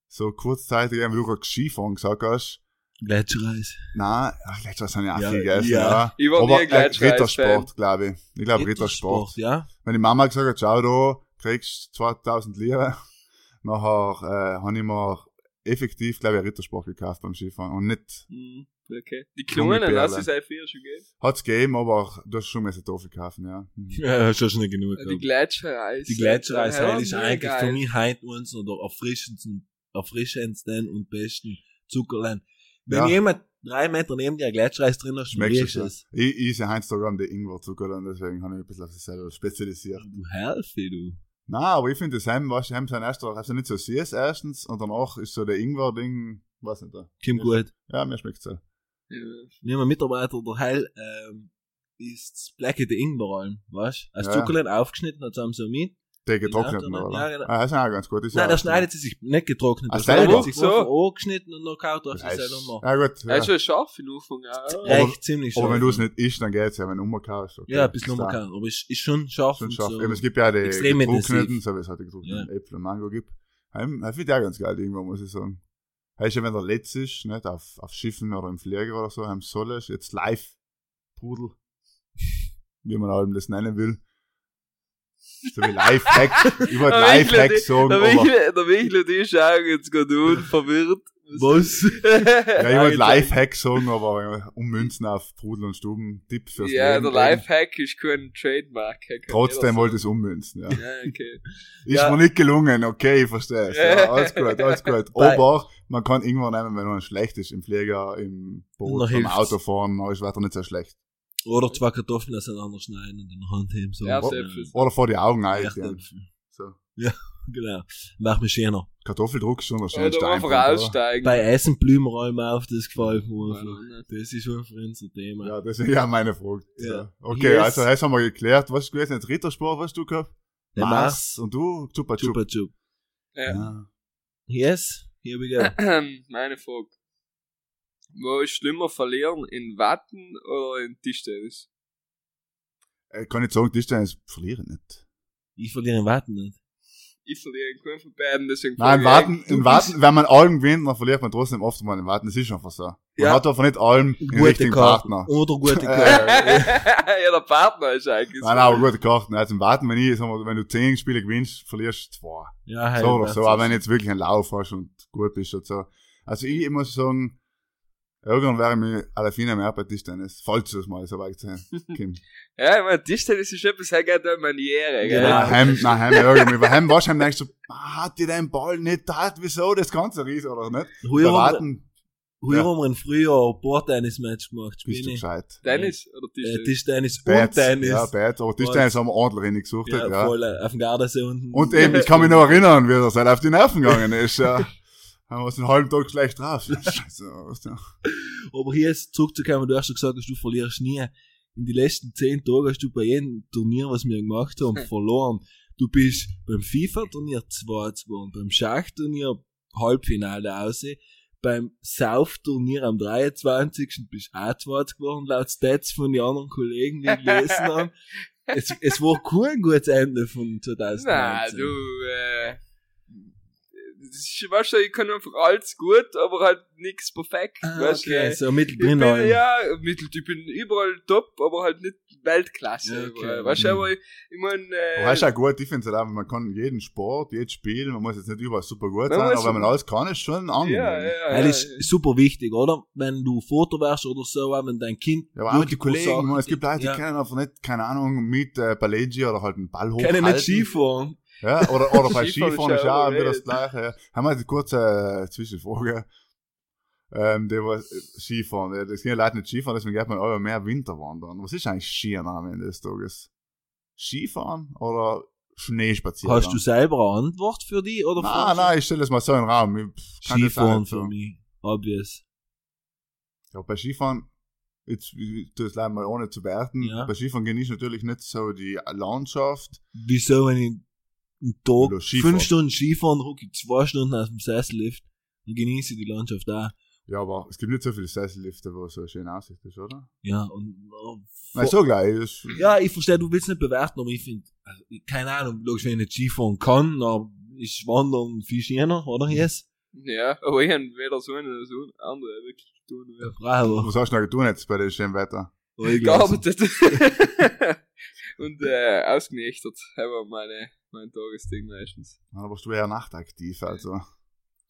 so kurzzeitig, wie du gerade Skifahren gesagt hast. Gletscherreis. Nein, ach, letztes habe ich auch Ja, viel gegessen, ja. ja. Ich war nie Aber ein äh. Rittersport, glaube ich. Ich glaube Rittersport. Ja. Wenn die Mama gesagt hat, schau da, kriegst 2000 Lira, nachher äh, habe ich mir effektiv, glaube ich, einen Rittersport gekauft beim Skifahren. Und nicht, Mhm, Okay. Die Kleinen, lass Perle. es einfach schon gehen. hat's gegeben, aber du hast schon müssen Toffee kaufen, ja. Mhm. Ja, hast du schon nicht genug Die gehabt. Gletschereis. Die Gletschereis Ja, Heil ist eigentlich geil. für mich heute uns oder erfrischendsten, erfrischendsten und besten Zuckerlein. Wenn Ja. jemand drei Meter neben dir ein Gletschereis drin hast, Schmeckt es, du ja. es. Ich, ich esse heutzutage die Ingwerzucker und deswegen habe ich ein bisschen auf das selber spezialisiert. Du Helfe, du. Nein, aber ich finde das Heim, was Heim sein erster, also nicht so süß erstens und danach ist so der Ingwer-Ding, weiß nicht, da. Kommt gut. Ja, mir schmeckt's so. Ja. Wir haben einen Mitarbeiter, der Heil, ähm, ist Blacke der Ingweralm, weißt du? Als Ja. Zuckerlein aufgeschnitten, hat er so mit. Der getrockneten, Ja, oder? ja, genau. Ah, das ist auch ganz gut. Das ist Nein, ja der auch- schneidet sie sich nicht getrocknet. Ah, Der schneidet selber? sich So? angeschnitten und dann kaut er auf Das sich ist- selber noch. Ja, gut. Er Ja. ist schon scharf in Anfang, ja. Aber- Recht, ziemlich Aber wenn scharf. du es nicht isst, dann geht's ja, wenn du umkaufst. Okay. Ja, ein bisschen Ist da umgekannt. Aber ist, ist schon scharf Schon und scharf. so. Eben, es gibt ja die getrockneten, so wie es halt die getrockneten Äpfel und Mango gibt. Ich finde ja ganz geil, irgendwann muss ich sagen. Heißt ja, wenn der letzte ist, nicht, auf, auf Schiffen oder im Flieger oder so, haben soll ich jetzt live Pudel, wie man allem das nennen will. So wie Live-Hack, über Der Live-Hack Michel, sagen, der aber, Michel, der Michel und ich schauen jetzt gerade unverwirrt. Was? ja, ich wollte Live-Hack sagen, aber ummünzen auf Pudel und Stuben, Tipp fürs Ja, Leben der. Lifehack ist kein Trademark. Trotzdem wollte ich es ummünzen, ja. Ja, okay. Ist Ja. mir nicht gelungen, okay, ich verstehe es. Ja, alles gut, alles gut. Aber man kann irgendwann nehmen, wenn man schlecht ist, im Flieger, im Boot, beim hilft's. Auto fahren, dann ist weiter nicht so schlecht. Oder zwei Kartoffeln auseinander schneiden und in der Hand heben. So. Erstöpfel. Oder vor die Augen ein. Erdäpfel. So. Genau. Mach mich schöner. Kartoffeldruck ist schon schönste Oder einfach aussteigen. Bei Essen blühen wir allem auf, das gefällt mir Ja. Das ist einfach unser Thema. Ja, das ist ja meine Frage. Ja. Ja. Okay, Yes. also das haben wir geklärt. Was ist gewesen? Jetzt Rittersport, was hast du gehabt? Der Mars. Und du? Chupa Chup. Chupa Chup. Ja. Ja. Yes, here we go. Meine Frage. Wo ist schlimmer verlieren? In Watten oder in Tischtennis? Äh, Kann ich sagen, Tischtennis verliere ich nicht. Ich verliere im Warten nicht. Ich verliere in keinem von beiden, deswegen Nein, im ich, Warten, im Warten, wenn man allem gewinnt, dann verliert man trotzdem oft mal im Warten. Das ist einfach so. Man Ja. hat einfach nicht allem den Gute richtigen Karten. Partner. Oder gute Karten. ja, der Partner ist eigentlich Nein, nein, aber gute Karten. Also im Warten, wenn ich, sagen wir, wenn du 10 Spiele gewinnst, verlierst du zwei. Ja, hey, So oder so, aber wenn du jetzt wirklich einen Lauf hast und gut bist und so. Also ich, ich muss sagen, irgendwann wäre ich mir alle Fine mehr bei Tischtennis, falls es mal so weit sein kommt. Ja, ich meine, Tischtennis ist etwas, geht eine Maniere, gell? Ja. Nach Heim, nach Heim irgendwie, bei Heim wahrscheinlich denkst du, ah, hat die den Ball nicht tat, wieso das ganze Riesen oder nicht? Früher haben früher Ja. haben wir ein Frühjahr ein Board-Tennis-Match gemacht. bist du gescheit. Tennis oder Äh, Tischtennis? Tischtennis und Tennis. Ja, Bad, aber Tischtennis haben wir ordentlich reingesucht, Ja, ja. voll äh, auf dem Gardasee unten. Und eben, ich kann mich noch erinnern, wie das halt auf die Nerven gegangen ist, ja. Haben wir uns einen halben Tag schlecht drauf. Scheiße. Aber hier ist zurückzukommen, du hast schon gesagt, dass du verlierst nie. In den letzten zehn Tagen hast du bei jedem Turnier, was wir gemacht haben, verloren. Du bist beim FIFA-Turnier 2-2 und beim Schachturnier Halbfinale aus. Beim Sauf-Turnier am 23. bist du auch 2 geworden, laut Stats von den anderen Kollegen, die gelesen haben. Es, es war kein gutes Ende von 2019. Nein, du, äh, weißt du, ich kann einfach alles gut, aber halt nix perfekt, Ah, weißt okay, du. so Ich mittendrin bin, halt. ja, mittelt, ich bin überall top, aber halt nicht Weltklasse. Ja, okay. Weißt du, Mhm. aber ich, ich mein, äh, das ist auch gut, ich finde es halt auch, man kann jeden Sport, jedes Spiel, man muss jetzt nicht überall super gut Man sein, aber wenn man alles kann, ist schon angenehm. ja, ja, Ja, ja, das ist super wichtig, oder? Wenn du Foto wärst oder so, wenn dein Kind. Ja, aber auch den Kollegen, man, es gibt Leute, die ja. kennen einfach nicht, keine Ahnung, mit äh, Palegi oder halt einen Ball hochhalten. Können nicht Skifahren. Ja, oder, oder bei Skifahren ist auch wieder das. Gleiche. Ja. Haben wir eine kurze äh, Zwischenfrage. Ähm, der war äh, Skifahren. Ja, Das gehen Leute nicht Skifahren, deswegen geht man aber mehr Winterwandern. Was ist eigentlich Skiern am Ende des Tages? Skifahren oder Schneespazieren? Hast du selber eine Antwort für die oder Nein, nein, ich stelle das mal so in den Raum. Ich pff, kann das auch Skifahren für mich. Obvious. Ja, bei Skifahren, jetzt es leider mal ohne zu bewerten, Ja. bei Skifahren genieße ich natürlich nicht so die Landschaft. Wieso, wenn ich einen Tag fünf Stunden Skifahren hocke, ich zwei Stunden aus dem Sessellift, dann genieße ich die Landschaft auch. Ja, aber es gibt nicht so viele Sessellifte, wo so eine schöne Aussicht ist, oder? Ja, und, äh, Nein, so gleich. Ja, ich verstehe, du willst nicht bewerten, aber ich finde, also, keine Ahnung, logisch, wenn ich nicht Skifahren kann, dann ist Wandern viel schöner, oder? Yes? ja, aber ich habe weder so eine noch so eine andere wirklich tun. Ja. Bravo. Was hast du noch getan jetzt bei dem schönen Wetter? Gearbeitet. Und, äh, ausgenächtert, haben meine, mein Tagesding meistens. Da warst du eher nachtaktiv, also.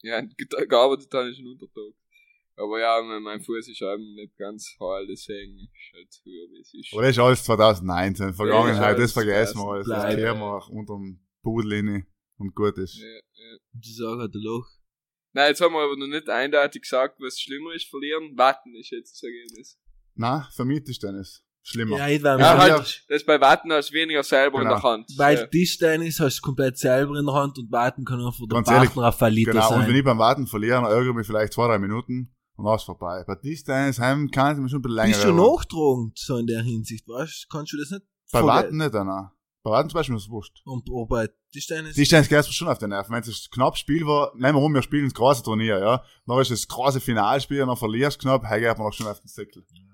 Ja, ge- gearbeitet habe ich schon Untertag. Aber ja, mein, mein Fuß ist eben nicht ganz heil, deswegen ist halt höher, wie es ist. Aber das ist alles 2019. Vergangenheit, Ja, das vergessen wir alles. Das kehren wir auch unterm Pudel rein und gut ist. Ja, ja. Die sagen halt, der Loch. Nein, jetzt haben wir aber noch nicht eindeutig gesagt, was schlimmer ist, verlieren. Warten ist jetzt das Ergebnis. Na, für mich ist Tennis schlimmer. Ja, ich war Ja, halt, das bei Warten hast du weniger selber in Genau. der Hand. Bei ja. Tischtennis hast du komplett selber in der Hand und warten kann einfach der Ganz ehrlich, Partner Verlieter Genau, und wenn sein. ich beim Warten verliere, dann ärgere ich mich vielleicht zwei, drei Minuten und dann ist vorbei. Bei Tischtennis heim kann es mir schon ein bisschen länger Bist du nachtragend, so in der Hinsicht, weißt Kannst du das nicht? Bei Warten nicht, Anna. Bei Warten zum Beispiel ist es wurscht. Und aber bei Tischtennis? Tischtennis geht es schon auf den Nerven. Wenn es ein knapp Spiel war, nehmen wir um, wir spielen das große Turnier, ja. Dann ist das große Finalspiel und dann verlierst du knapp, hey, geht man auch schon auf den Säckel. Dann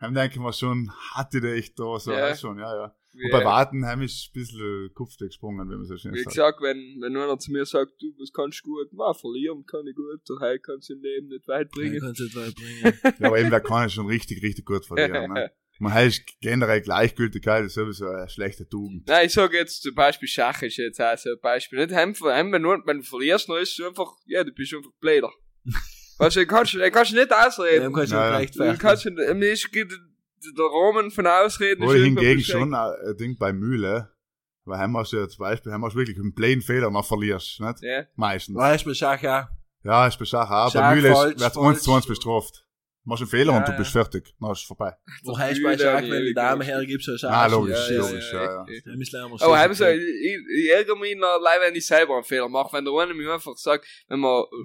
denken wir schon, hatte der echt da, so, Ja. ja. schon, ja, ja. Und bei Wartenheim ist ein bisschen Kopf gesprungen, wenn man so schön Wie sagt. gesagt, wenn, wenn einer zu mir sagt, du, was kannst du gut? Na, verlieren kann ich gut, daheim kannst du im Leben nicht weit Bringen. Kannst du nicht weit bringen. Ja, aber eben, wer kann schon richtig, richtig gut verlieren. Ne? Man heißt generell Gleichgültigkeit ist sowieso eine schlechte Tugend. Nein, ich sag jetzt zum Beispiel Schach ist jetzt auch so ein Beispiel. Nicht einfach, einfach wenn, du, wenn du verlierst, dann ist du einfach, ja, du bist einfach Bläder. weißt du, kannst kannst du nicht ausreden. Dem kannst du Ja, ja. nicht Du rechtfertigen. kannst du, mir ist der Rahmen von Ausreden Oder irgendwo hingegen schon ein ein Ding bei Mühle, weil hast du ja zum Beispiel, hast du wirklich einen plain Fehler noch verlierst, nicht? Ja. Meistens. Weißt du, bei Schach auch. Ja, ist bei Schach auch. Schach Bei Mühle wird. 1 zu 1 bestraft. Du machst einen Fehler Ja, und du ja. bist fertig. Dann ist vorbei. Wo heißt bei Mühle Schach, habe ich wenn die Dame hergibst, so. Ah, logisch, Ja, logisch, ja, ja. so haben so, ich, ich ärgere mich noch allein, wenn ich selber einen Fehler mache. Wenn der eine mir einfach sagt, wenn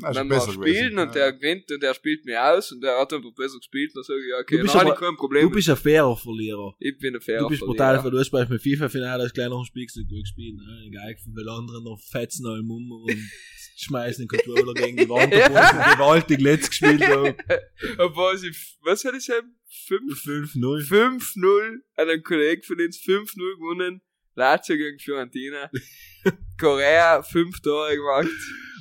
ist wenn wir besser spielen und der gewinnt und der spielt mir aus und der hat einfach besser gespielt, dann sage ich, ja, okay, Du bist dann habe aber- ich kein Problem. Du bist ein fairer Verlierer. ich bin ein fairer Du bist Verlierer. brutal, weil du hast beim FIFA-Finale hast noch ein Spiel gespielt. Ne? Egal, weil andere noch fetzen allem um und schmeißen den Controller gegen die Wand, obwohl sie gewaltig letzt gespielt haben. Obwohl sie, was hat ich? 5 5-0. 5-0 an einen Kollegen von uns 5-0 gewonnen. Lazio gegen Fiorentina. Korea 5 Tore gemacht.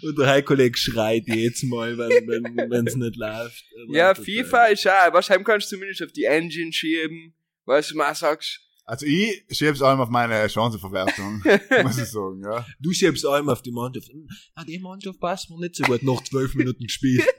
Und der Heiko-Kollege schreit jedes Mal, wenn wenn wenn's nicht läuft. Ja, FIFA ist auch, wahrscheinlich kannst du zumindest auf die Engine schieben. Weißt du, mal sagst, Also ich schieb's allem auf meine Chancenverwertung, muss ich sagen, ja. Du schiebst allem auf die Mannschaft. Ah, die Mannschaft passt mir nicht so gut. Noch zwölf Minuten gespielt.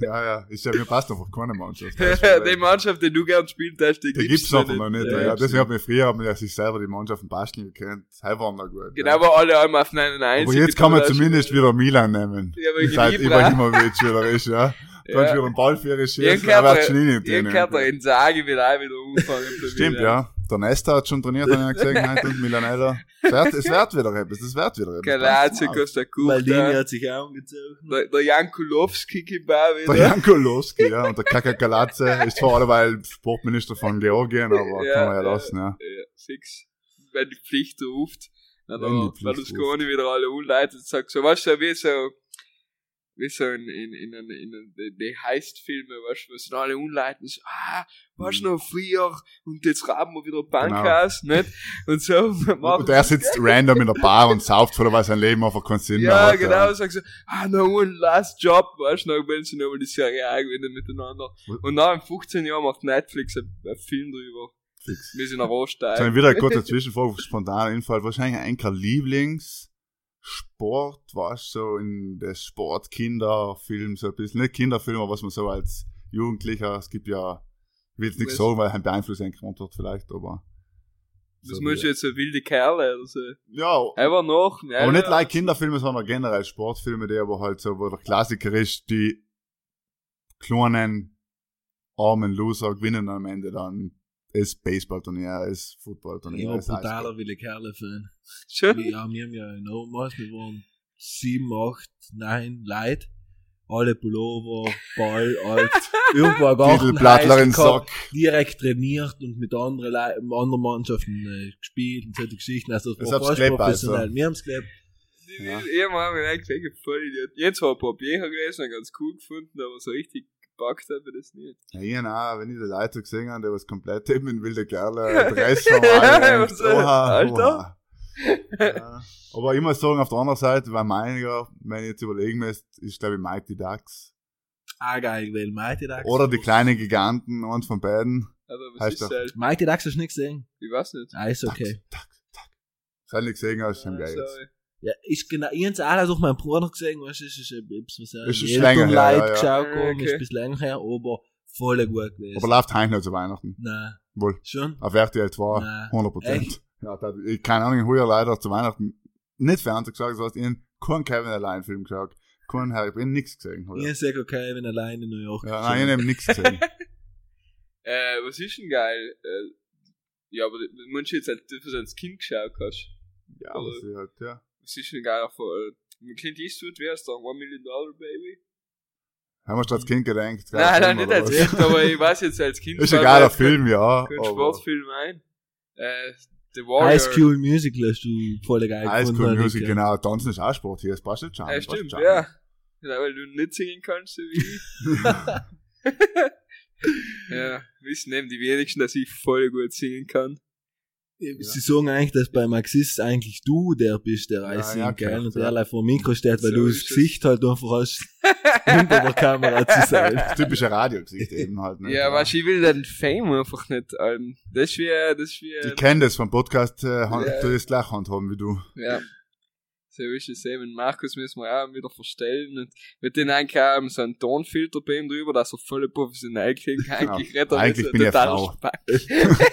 Ja, ja, ist ja, mir passt einfach keine Mannschaft. die Mannschaft, die du gern spielt hast, die, Die gibt's einfach noch nicht, Ja, ja. Deswegen hat mir früher, hat man ja sich selber die Mannschaften basteln gekannt. Heute waren noch gut. Genau, ja. aber alle einmal auf einen Aber einzigen. jetzt kann man zumindest wieder Milan nehmen. Ja, wegen Seit Ibra. Ibrahimovic wieder ist, ja. Du kannst wieder einen Ball für ihre Ihr schießen, er schon kehrt in ihr kehrt der Insagi wieder ein, wieder umfangen. Stimmt, ja. Der Nesta hat schon trainiert, habe ich gesehen, heute und Milanella. Es wird, es wird wieder etwas, es wird wieder etwas. Galazio, Costa Maldini Curta. hat sich auch umgezogen. Der, der Jankulowski auch Der wieder. Janko Lowski, ja, und der Kaka Galatze ist zwar alleweil Sportminister von Georgien, aber Ja, kann man ja ja. lassen, ja. Ja, six. Wenn die Pflicht ruft. Dann Wenn die der Pflicht Berlusconi wieder alle umleitet und sagt so, weißt du, wie so, wie so in, in, in, in, in die, die Heist-Filme, weißt du, wo dann alle umleiten, so, ah, weißt du noch, früher, und jetzt raben wir wieder Bank Mhm. Genau. aus, nicht? Und so, Und er sitzt random in der Bar und sauft voll, weil sein Leben einfach keinen Sinn mehr Ja, hat. genau, sagt so, ah, no one last job, weißt du, noch wenn sie nochmal die Serie A gewinnen miteinander. Und nach in 15 Jahren macht Netflix einen einen Film drüber. Fix. Wir sind So, Rohstein. wieder eine kurze Zwischenfrage, spontaner Infall. Wahrscheinlich ein Lieblingssport, was so in der Sportkinderfilm, so ein bisschen, nicht Kinderfilm, aber was man so als Jugendlicher, es gibt ja, ich will jetzt nichts sagen, weil ein beeinflussen kann wird vielleicht, aber. Das so muss wie- jetzt so wilde Kerle oder so. Ja, Einfach noch. Ja, aber nicht ja. like Kinderfilme, sondern generell Sportfilme, die aber halt so, wo der Klassiker ist, die kleinen, armen Loser gewinnen am Ende dann das Baseballturnier, Ich war das Eishockey. brutaler Wille Kerle-Fan. Schon? Wir haben, wir haben ja in Obermaß, wir waren sieben, acht, neun Leute. Alle Pullover, Ball, alt. Irgendwo ein Sack. direkt trainiert und mit anderen, Lei- anderen Mannschaften äh, gespielt und solche Geschichten. Also das Das war fast gelebt, professionell. also. Wir haben's gelebt. Ja. Ja, man, mir eigentlich voll Idiot. Jetzt war ein paar Bücher gelesen und ganz cool gefunden, aber so richtig gepackt habe ich das nicht. Ja, ich auch, wenn ich die Leute gesehen habe, die was komplett eben in wilde Kerle, Dress normal, Was, äh, Alter? Ja. Aber ich muss sagen, auf der anderen Seite, weil meiniger, wenn ich jetzt überlegen müsste, ist glaube ich Mighty Ducks. Ah, geil, weil Mighty Ducks. Oder die kleinen Giganten, eins von beiden. Aber was Heißt ist halt? Mighty Ducks hast du nicht gesehen? Ich weiß nicht. Ah, ist okay. Das nicht gesehen hast, schon Ah, geil. Ja, ich genau, ich hab's auch meinen Bruder gesehen, weißt du, es ist ein bisschen, was Ist ich schon länger her, Leute ja, ja. geschaut Ah, haben, ist okay. ein bisschen länger her, aber voll gut gewesen. Aber läuft heim noch zu Weihnachten. Nein, Wohl. schon? Auf RTL 2, Nein. 100 Prozent. Echt? Ja, da, ich, keine Ahnung, heuer leider zu Weihnachten nicht Fernsehen geschaut, das heißt, ich hab keinen Kevin allein Film geschaut, keinen Harry, ich hab nichts gesehen. heuer. Ich sag okay, wenn allein in New York. Ja, nein, ich hab nichts gesehen. Äh, was ist denn geil? Äh, ja, aber du musst jetzt halt, dass du als Kind geschaut hast. Ja, aber sie halt, ja. Was ist denn geil von, mit Clint Eastwood wär's da, One Million Dollar Baby? Haben wir schon als Kind gedacht. Nein, nein, nicht als Kind. Aber ich weiß jetzt als Kind. Ist ein geiler jetzt Film, ja. Kein Sportfilm ein. Äh, The Warrior. High School Musical hast du voll geil High School Music, gehört. genau. Tanzen ist auch Sport hier, es passt nicht schon. Ja, stimmt, ja. Genau, weil du nicht singen kannst, so wie ich. ja, wissen eben die wenigsten, dass ich voll gut singen kann. Sie sagen eigentlich, dass bei Maxis eigentlich du der bist, der Ja, Eis ja, ja, geil und ja. der allein vor dem Mikro steht, weil So du das es. Gesicht halt einfach hast, hinter der Kamera zu sein. Das typische Radiogesicht eben halt. Ne? Ja, was ich will den Fame einfach nicht, ähm, das ist wie, das ist wie, Ich kenne das vom Podcast, äh, Hand, Ja. du das gleich handhaben wie du. ja. So ist es eben. Markus müssen wir auch wieder verstellen und mit den eigentlich auch so einen Tonfilter bei ihm drüber, dass er voll professionell klingt. Eigentlich redet er Eigentlich so bin ich total Frau.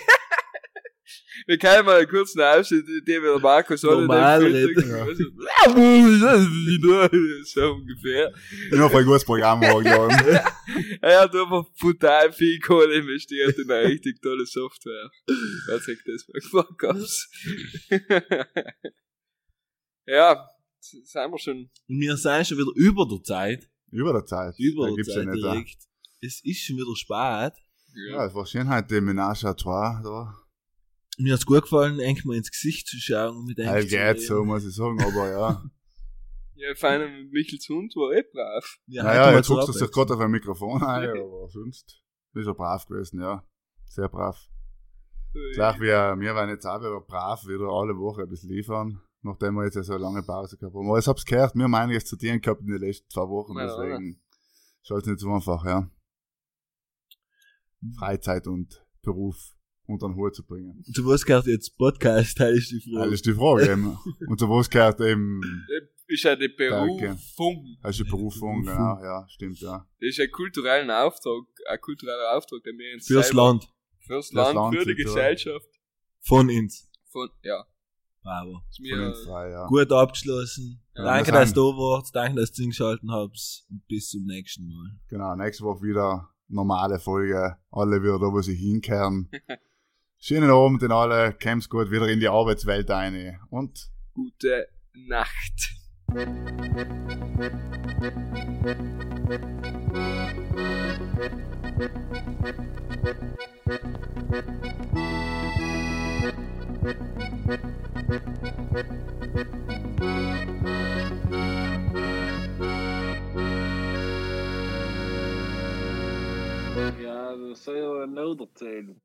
Wir können mal einen kurzen Ausschnitt, in dem der Markus ohne Normal den reden. Filter so ungefähr. Immer voll gutes Programm angeladen. Er hat einfach brutal viel Kohle investiert in eine richtig tolle Software. Wer sagt das mal Vorkaufs? ja, sind wir schon. Wir sind schon wieder über der Zeit. Über der Zeit. Über Da der gibt's Zeit ja nicht. Da. direkt. Es ist schon wieder spät. Ja, es war schön heute, die Menage à Trois da. Mir hat's gut gefallen, eigentlich mal ins Gesicht zu schauen und mit einem zu geht so, muss ich sagen, aber ja. Ja, vor allem mit Michels Hund war eh brav. Ja, naja, jetzt guckst du Abwechslung. gerade auf ein Mikrofon ein, aber sonst ist er brav gewesen, ja. Sehr brav. Gleich wie wir werden jetzt auch wieder brav wieder alle Woche ein bisschen liefern, nachdem wir jetzt ja so eine lange Pause gehabt haben. Aber ich hab's gehört, wir haben einiges zu tun gehabt in den letzten zwei Wochen, Ja, deswegen ist halt nicht so einfach, ja. Freizeit und Beruf unter den Hut zu bringen. Zu was gehört jetzt Podcast, teile ich die Das Frage. ist die Frage eben. Und zu was gehört eben, Ist ja die. Berufung. das ist die Berufung, genau, ja, stimmt, ja. Das ist ein kultureller Auftrag, ein kultureller Auftrag, den wir uns Fürs selber- Land. Fürs Land, Land, für die. Gesellschaft. Von uns. Von, ja. Bravo. Ist Von mir, uns frei, ja. Gut abgeschlossen. Ja, danke, dass du da warst. Danke, dass du eingeschaltet habt. Und bis zum nächsten Mal. Genau, nächste Woche wieder normale Folge. Alle wieder da, wo sie hinkehren. Schönen Abend in alle. Kämm's gut wieder in die Arbeitswelt ein. Und gute Nacht. Ja, dat je wel nodig.